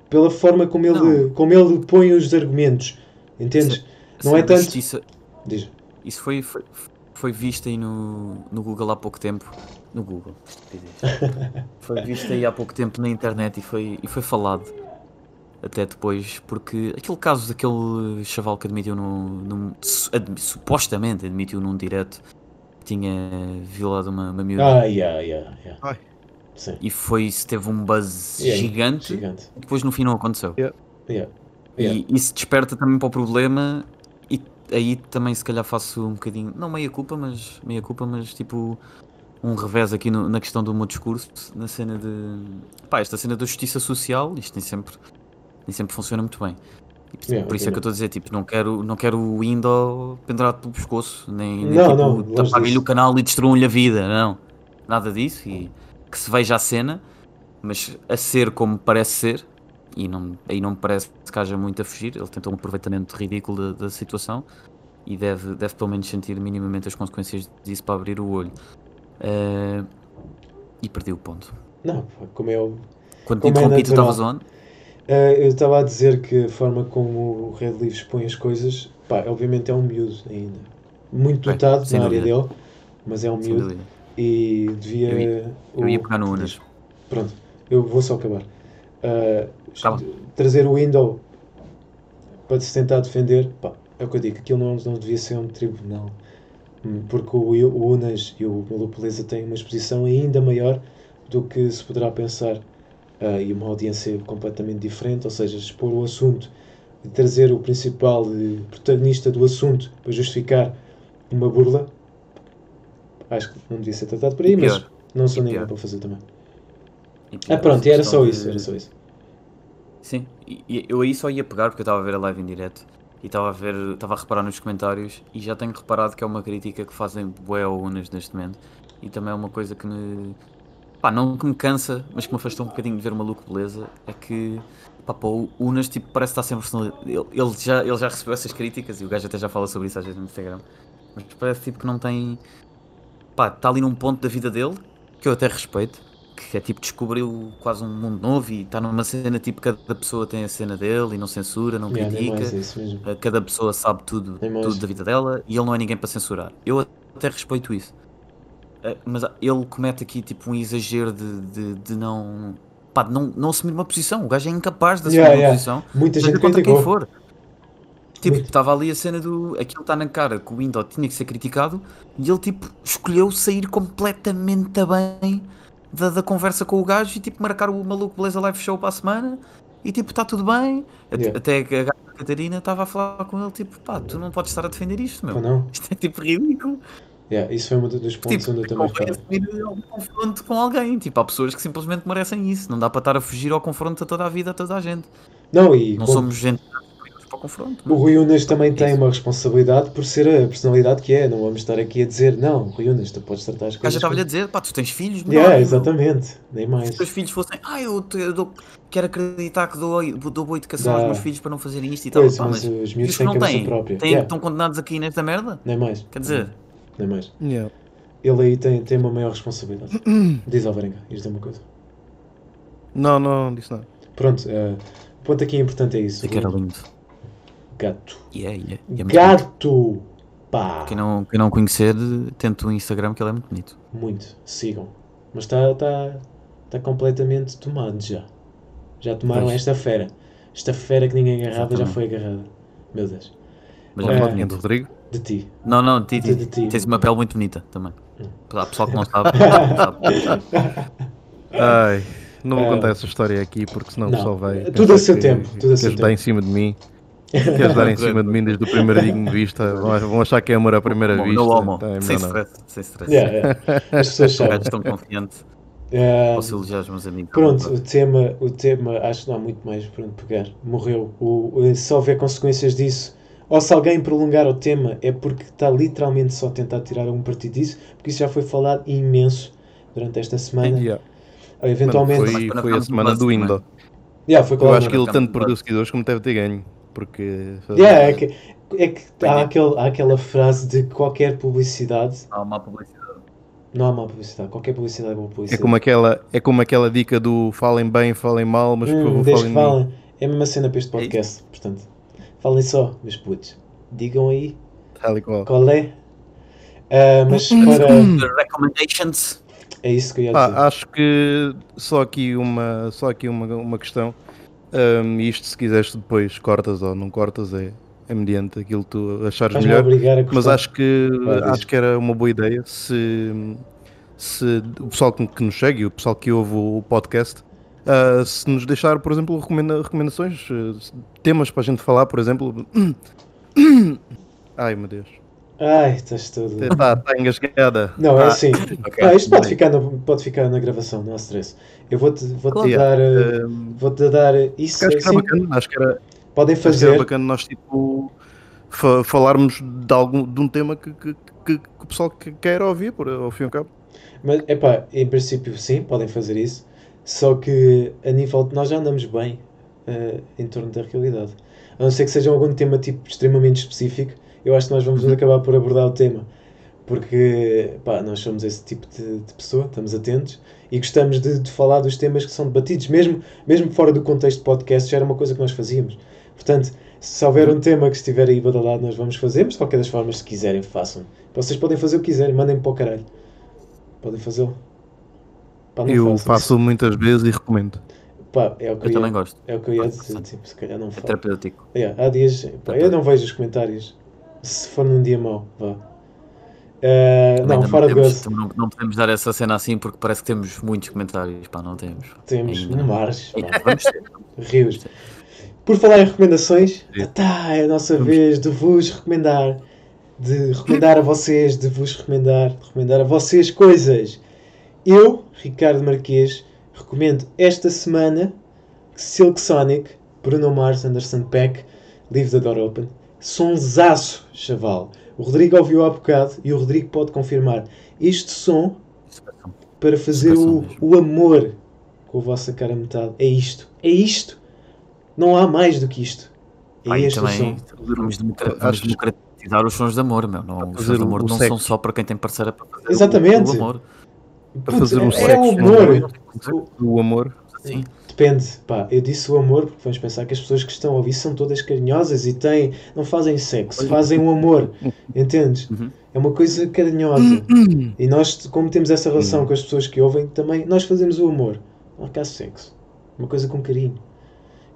pela forma como ele, Não. como ele põe os argumentos. Entendes? Não é tanto- justiça- Diz. Isso foi, foi, foi visto aí no, no Google há pouco tempo. No Google. Foi visto aí há pouco tempo na internet e foi, e foi falado. Até depois, porque aquele caso daquele chaval que admitiu no. num- admi- supostamente admitiu num direto que tinha violado uma, uma miúda. Ah, yeah, yeah, yeah. Ai. Sim. E foi isso, teve um buzz Yeah, gigante. Gigante. E depois no fim não aconteceu. Yeah. Yeah. E isso desperta também para o problema e aí também se calhar faço um bocadinho, não meia culpa, mas meia culpa, mas tipo um revés aqui no- na questão do meu discurso, na cena de pá, esta cena da justiça social, isto nem sempre, nem sempre funciona muito bem. Por- Yeah, por isso é que eu estou a dizer, tipo, não quero, não quero o Windows pendurado pelo pescoço, nem, nem Não, tipo, disso. o canal e destruam-lhe a vida, não. Nada disso e que se veja a cena, mas a ser como parece ser, e não, aí não me parece que haja muito a fugir, ele tentou um aproveitamento ridículo da, da situação e deve, deve pelo menos sentir minimamente as consequências disso para abrir o olho. Eh, e perdi o ponto. Não, como é óbvio. Quando Como é interrompi, tu estavas onde? Eh, eu estava a dizer que a forma como o Red Leaf expõe as coisas, pá, obviamente é um miúdo ainda. Muito Bem, dotado na área dele, mas é um miúdo e devia. Eu Eu ia pegar no Unas. Pronto, eu vou só acabar. Uh, Tá trazer o Window para se tentar defender, pá, é o que eu digo, aquilo não, não devia ser um tribunal. Hum, Porque o, o Unas e o Malu Beleza têm uma exposição ainda maior do que se poderá pensar ah, e uma audiência completamente diferente, ou seja, expor o assunto e trazer o principal eh, protagonista do assunto para justificar uma burla, acho que não devia ser tratado por aí, mas não sou ninguém para fazer também. Ah, pronto, era só isso, era só isso. Sim, e, e eu aí só ia pegar porque eu estava a ver a live em direto e estava a ver, estava a reparar nos comentários e já tenho reparado que é uma crítica que fazem bué ao Unas neste momento e também é uma coisa que me pá, não que me cansa, mas que me afastou um bocadinho de ver o maluco beleza, é que pá, pá, o Unas tipo, parece estar sem personalidade. Ele, ele já, ele já recebeu essas críticas e o gajo até já fala sobre isso às vezes no Instagram, mas parece tipo que não tem pá, está ali num ponto da vida dele que eu até respeito, que é tipo descobriu quase um mundo novo e está numa cena tipo cada pessoa tem a cena dele e não censura, não Yeah, critica. Cada pessoa sabe tudo, tudo da vida dela e ele não é ninguém para censurar. Eu até respeito isso. Uh, Mas ele comete aqui tipo um exagero de, de, de não, pá, de não. não assumir uma posição. O gajo é incapaz de assumir Yeah, uma yeah. posição. Muita gente contra quem for. Tipo, estava ali a cena do. Aquilo está na cara que o Windows tinha que ser criticado e ele tipo escolheu sair completamente a bem da, da conversa com o gajo e tipo marcar o maluco Beleza Live Show para a semana e tipo está tudo bem. Até- Yeah. Até a Catarina estava a falar com ele tipo, pá, tu não podes estar a defender isto, meu. Isto é tipo ridículo. Yeah, isso foi um dos pontos Tipo, onde eu também algum confronto com alguém. Tipo, há pessoas que simplesmente merecem isso. Não dá para estar a fugir ao confronto a toda a vida, a toda a gente. Não, e Não como- somos gente para o confronto. O não? Rui Unas também É tem uma responsabilidade por ser a personalidade que é. Não vamos estar aqui a dizer, não, Rui Unas, tu podes tratar as O gajo coisas. estava-lhe a dizer, pá, tu tens filhos, Yeah, menor, meu. exatamente, nem Se mais. os teus filhos fossem, ah, eu, eu dou- quero acreditar que dou, dou boa educação aos Dá. meus filhos para não fazerem isto e tal. Pois, Pá, mas mas os miúdos têm não têm, têm Yeah, estão condenados aqui nesta merda? Nem mais. Quer dizer, Nem mais. Yeah. Ele aí tem, tem uma maior responsabilidade. Diz Alvarenga, isto dizer uma coisa. Não, não, não disse nada. Pronto, eh, o ponto aqui importante é isso. que era lindo. Gato. Yeah, yeah, e é. Gato! Pá! Quem não, quem não conhecer, tente o Instagram que ele é muito bonito. Muito. Sigam. Mas está tá, tá completamente tomado já. Já tomaram Pois. esta fera. Esta fera que ninguém agarrava já Exatamente. foi agarrada. Meu Deus. Mas É. é. Rodrigo? De ti. Não, não, Titi, De ti. tens uma pele muito bonita também. Para o pessoal que não sabe, não. Ai, não vou Ah. contar essa história aqui porque senão Não, o pessoal vai. tudo a seu que- tempo, tudo a seu Queres dar tempo. em cima de mim? Queres dar em cima de mim desde o primeiro digno de vista? Vão vão achar que é amor à primeira Bom, vista. no homo, Tá, é sem não. stress, sem stress. Yeah, yeah. As pessoas Os sabem. estão confiantes. Ah, Posso elogiar os meus amigos. Pronto, o tema, o tema, acho que não há muito mais para onde pegar. Morreu. O, o- se houver consequências disso, ou se alguém prolongar o tema, é porque está literalmente só a tentar tirar algum partido disso, porque isso já foi falado imenso durante esta semana. Yeah. Ou eventualmente. Mano, foi, para foi a semana do Indo. Yeah, foi Eu acho que ele tanto perdeu seguidores como deve ter ganho. Porque. Yeah, é que, é que há, aquele, há aquela frase de qualquer publicidade. Há uma publicidade. Não há má publicidade, qualquer publicidade é boa É publicidade. como, aquela, é como aquela dica do falem bem, falem mal, mas por Hum, favor desde falem que falem. É a mesma cena para este É podcast, portanto. Falem só, meus putos. Digam aí Tal qual. qual é. Ah, mas para. The recommendations. É isso que eu ia dizer. acho que só aqui uma, só aqui uma, uma questão. Um, isto se quiseres depois cortas ou não cortas é, é mediante aquilo que tu achares melhor. Mas acho que acho que era uma boa ideia se, se o pessoal que, que nos segue, o pessoal que ouve o podcast, ah, se nos deixar, por exemplo, recomenda- recomendações, eh, temas para a gente falar, por exemplo. Ai meu Deus. Ai, estás todo. Está tá engasgada. Não, é Tá. assim. Ok. Ah, isto pode ficar, na, pode ficar na gravação, não há stress. Eu vou-te vou -te Claro. dar. ah, Um, Vou-te dar isso. acho que era assim, bacana, acho que era, podem que era fazer. bacana nós tipo fa- falarmos de, algum, de um tema que, que, que- que o pessoal que quer ouvir, por, ao fim e ao cabo. Mas, epá, em princípio, sim, podem fazer isso. Só que a nível de nós já andamos bem ah, em torno da realidade. A não ser que seja algum tema tipo extremamente específico, eu acho que nós vamos acabar por abordar o tema. Porque pá, nós somos esse tipo de, de pessoa, estamos atentos e gostamos de, de falar dos temas que são debatidos, mesmo, mesmo fora do contexto de podcast, já era uma coisa que nós fazíamos. Portanto, se houver um tema que estiver aí badalado, nós vamos fazer, mas de qualquer das formas, se quiserem, façam. Vocês podem fazer o que quiserem, mandem-me para o caralho. Podem fazê-lo. Pá, não Eu faço muitas vezes e recomendo. isso. Pá, é o que Eu eu, também ia, gosto. é o que eu ia dizer. Tipo, se calhar não É terapêutico. Yeah, há dias, pá, eu não vejo os comentários. Se for num dia mau, vá. Também não, não fora de também não, não podemos dar essa cena assim porque parece que temos muitos comentários. Pá, não temos. Temos ainda mares, pá, Vamos ter. rios. Por falar em recomendações, Sim. tá, é a nossa Vamos. vez de vos recomendar. De recomendar a vocês, de vos recomendar, de recomendar a vocês coisas. Eu, Ricardo Marquês, recomendo esta semana Silk Sonic, Bruno Mars, Anderson Peck, Leave the Door Open. Sonsaço, chaval. O Rodrigo ouviu há bocado e o Rodrigo pode confirmar. Este som para fazer o, o amor com a vossa cara metade. É isto. É isto. Não há mais do que isto. É este o também som. vamos, democratizar os sons de amor, meu. Não, os sons de amor não sexo. são só para quem tem parceira para fazer o- Exatamente. o amor. Para fazer um Putz, é, sexo, o não amor. é? O amor. Sim. Depende, pá, eu disse o amor porque vamos pensar que as pessoas que estão a ouvir são todas carinhosas e têm, não fazem sexo, fazem um amor, entendes? Uhum. É uma coisa carinhosa. E nós, como temos essa relação com as pessoas que ouvem, também nós fazemos o amor. Não há caso sexo. Uma coisa com carinho.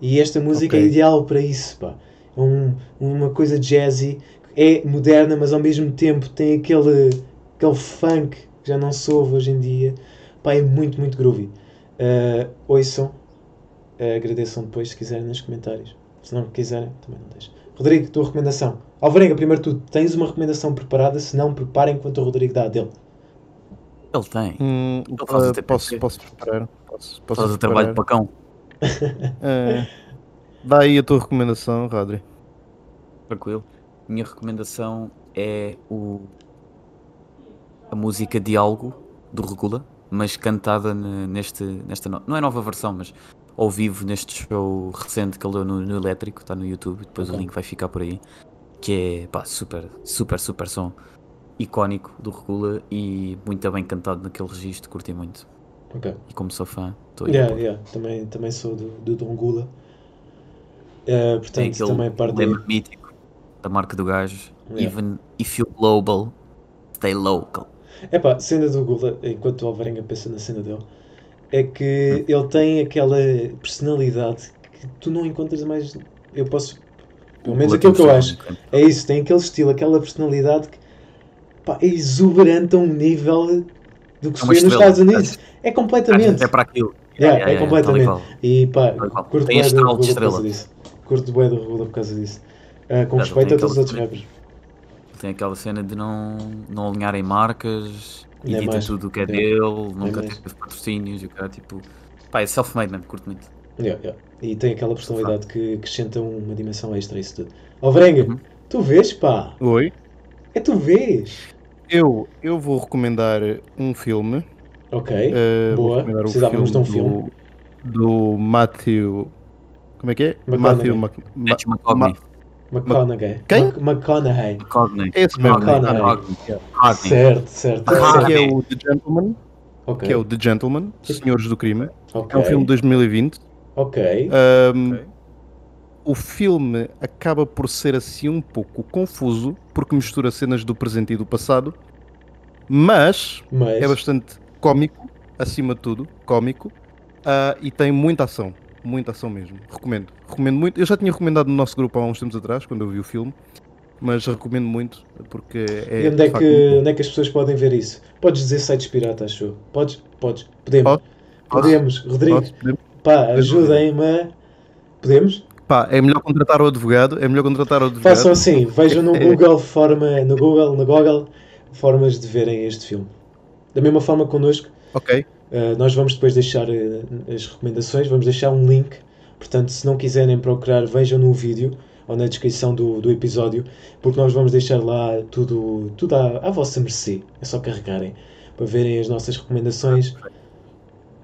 E esta música Ok. é ideal para isso, pá. É um- uma coisa jazzy, é moderna, mas ao mesmo tempo tem aquele, aquele funk que já não se ouve hoje em dia. Pá, é muito, muito groovy. Uh, ouçam, uh, agradeçam depois se quiserem nos comentários. Se não quiserem, também não deixem. Rodrigo, tua recomendação. Alvarenga, primeiro tu tens uma recomendação preparada? Se não, preparem enquanto o Rodrigo dá a dele. Ele tem. Hum, até posso, posso preparar? Posso, posso Faz o trabalho preparar? para cão. É. Dá aí a tua recomendação, Rodri. Tranquilo. Minha recomendação é o a música Diálogo do Regula, mas cantada ne- neste, nesta no- não é nova versão, mas ao vivo neste show recente que ele deu no, no Elétrico, está no YouTube, depois Ok. o link vai ficar por aí, que é pá, super, super, super som icónico do Regula e muito bem cantado naquele registro, curti muito. Ok. E como sou fã, estou aí. Yeah, yeah. Também, também sou do, do Dongula. Eh, Tem portanto, aquele também parte lema mítico da marca do gajo. Yeah. Even if you're global, stay local. Epá, cena do Gula, enquanto o Alvarenga pensa na cena dele, é que ele tem aquela personalidade que tu não encontras mais. Eu posso. Pelo menos aquilo que eu acho. É isso, tem aquele estilo, aquela personalidade que pá, é exuberante a um nível do que É se vê nos Estados Unidos. É completamente. É para aquilo. Yeah, é completamente. tal e qual. E pá, Tal e qual. curto bué do Regula por causa disso. Curto do Regula por causa disso. Ah, com respeito a todos os outros rappers. Tem aquela cena de não, não alinharem marcas, Nem edita mais. tudo o que é Yeah. dele, nunca mais. teve patrocínios e o cara tipo. Pá, é self-made mesmo, curto muito. Yeah, yeah. E tem aquela personalidade que acrescenta uma dimensão extra a isso tudo. Alvarenga, Uhum. tu vês, pá? Oi. É tu vês? Eu, eu vou recomendar um filme. Ok, vou boa. Precisávamos de um do- filme. Do Matthew. Como é que é? McConaughey. Matthew Mc- Ma- Matthew McConaughey. McConaughey. Quem? McConaughey. McConaughey. Esse mesmo. McConaughey. McConaughey. Certo, certo. Ah, Que certo. é o The Gentleman. Ok, Que é o The Gentleman, Senhores do Crime. ok. É um filme de 2020. Ok. Ahm, Ok. O filme acaba por ser assim um pouco confuso, porque mistura cenas do presente e do passado, mas Mas. é bastante cómico, acima de tudo, cómico, ah, e tem muita ação, muita ação mesmo. Recomendo, recomendo muito. Eu já tinha recomendado no nosso grupo há uns tempos atrás, quando eu vi o filme, mas recomendo muito, porque é. E onde é, que, muito onde é que as pessoas podem ver isso? Podes dizer sites piratas, acho. Podes? Podes. Podemos. Podemos. Rodrigo, Posso? Podemos? pá, ajudem-me. Podemos? Pá, é melhor contratar o advogado, é melhor contratar o advogado. Façam assim, vejam no Google forma, no Google, no Google, formas de verem este filme. Da mesma forma connosco, Ok, Uh, nós vamos depois deixar uh, as recomendações, vamos deixar um link. Portanto, se não quiserem procurar, vejam no vídeo ou na descrição do, do episódio, porque nós vamos deixar lá tudo, tudo à, à vossa mercê. É só carregarem para verem as nossas recomendações.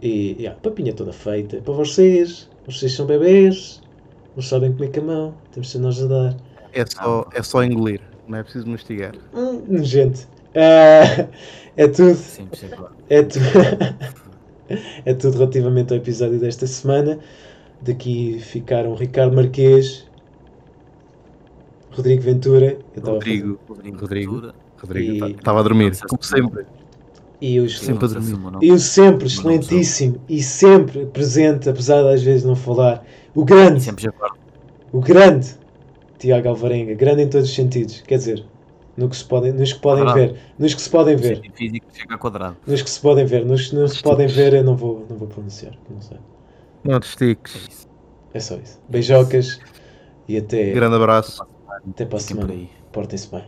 E yeah, a papinha toda feita para vocês. Vocês são bebês, não sabem comer com a mão, temos de ser nós a dar. é só, é só engolir, não é preciso mastigar. Hum, nojento. Uh, é tudo. Sempre, sempre. É, tu... é tudo relativamente ao episódio desta semana. Daqui ficaram Ricardo Marquês, Rodrigo Ventura eu estava a Rodrigo, Rodrigo. Rodrigo. Rodrigo, E- estava a dormir, como sempre. e os, Sempre e o sempre excelentíssimo e sempre presente, apesar de às vezes não falar, o grande, Sempre já guardo. o grande Tiago Alvarenga, grande em todos os sentidos, quer dizer, no que se podem, nos que podem Quadrado. ver, nos que se podem ver, físico chega a quadrado. nos que se podem ver, nos que não se podem ver, eu não vou, não vou pronunciar, não sei. Não te É só isso. Beijocas e até, Grande abraço. até para a semana. aí. Portem-se bem.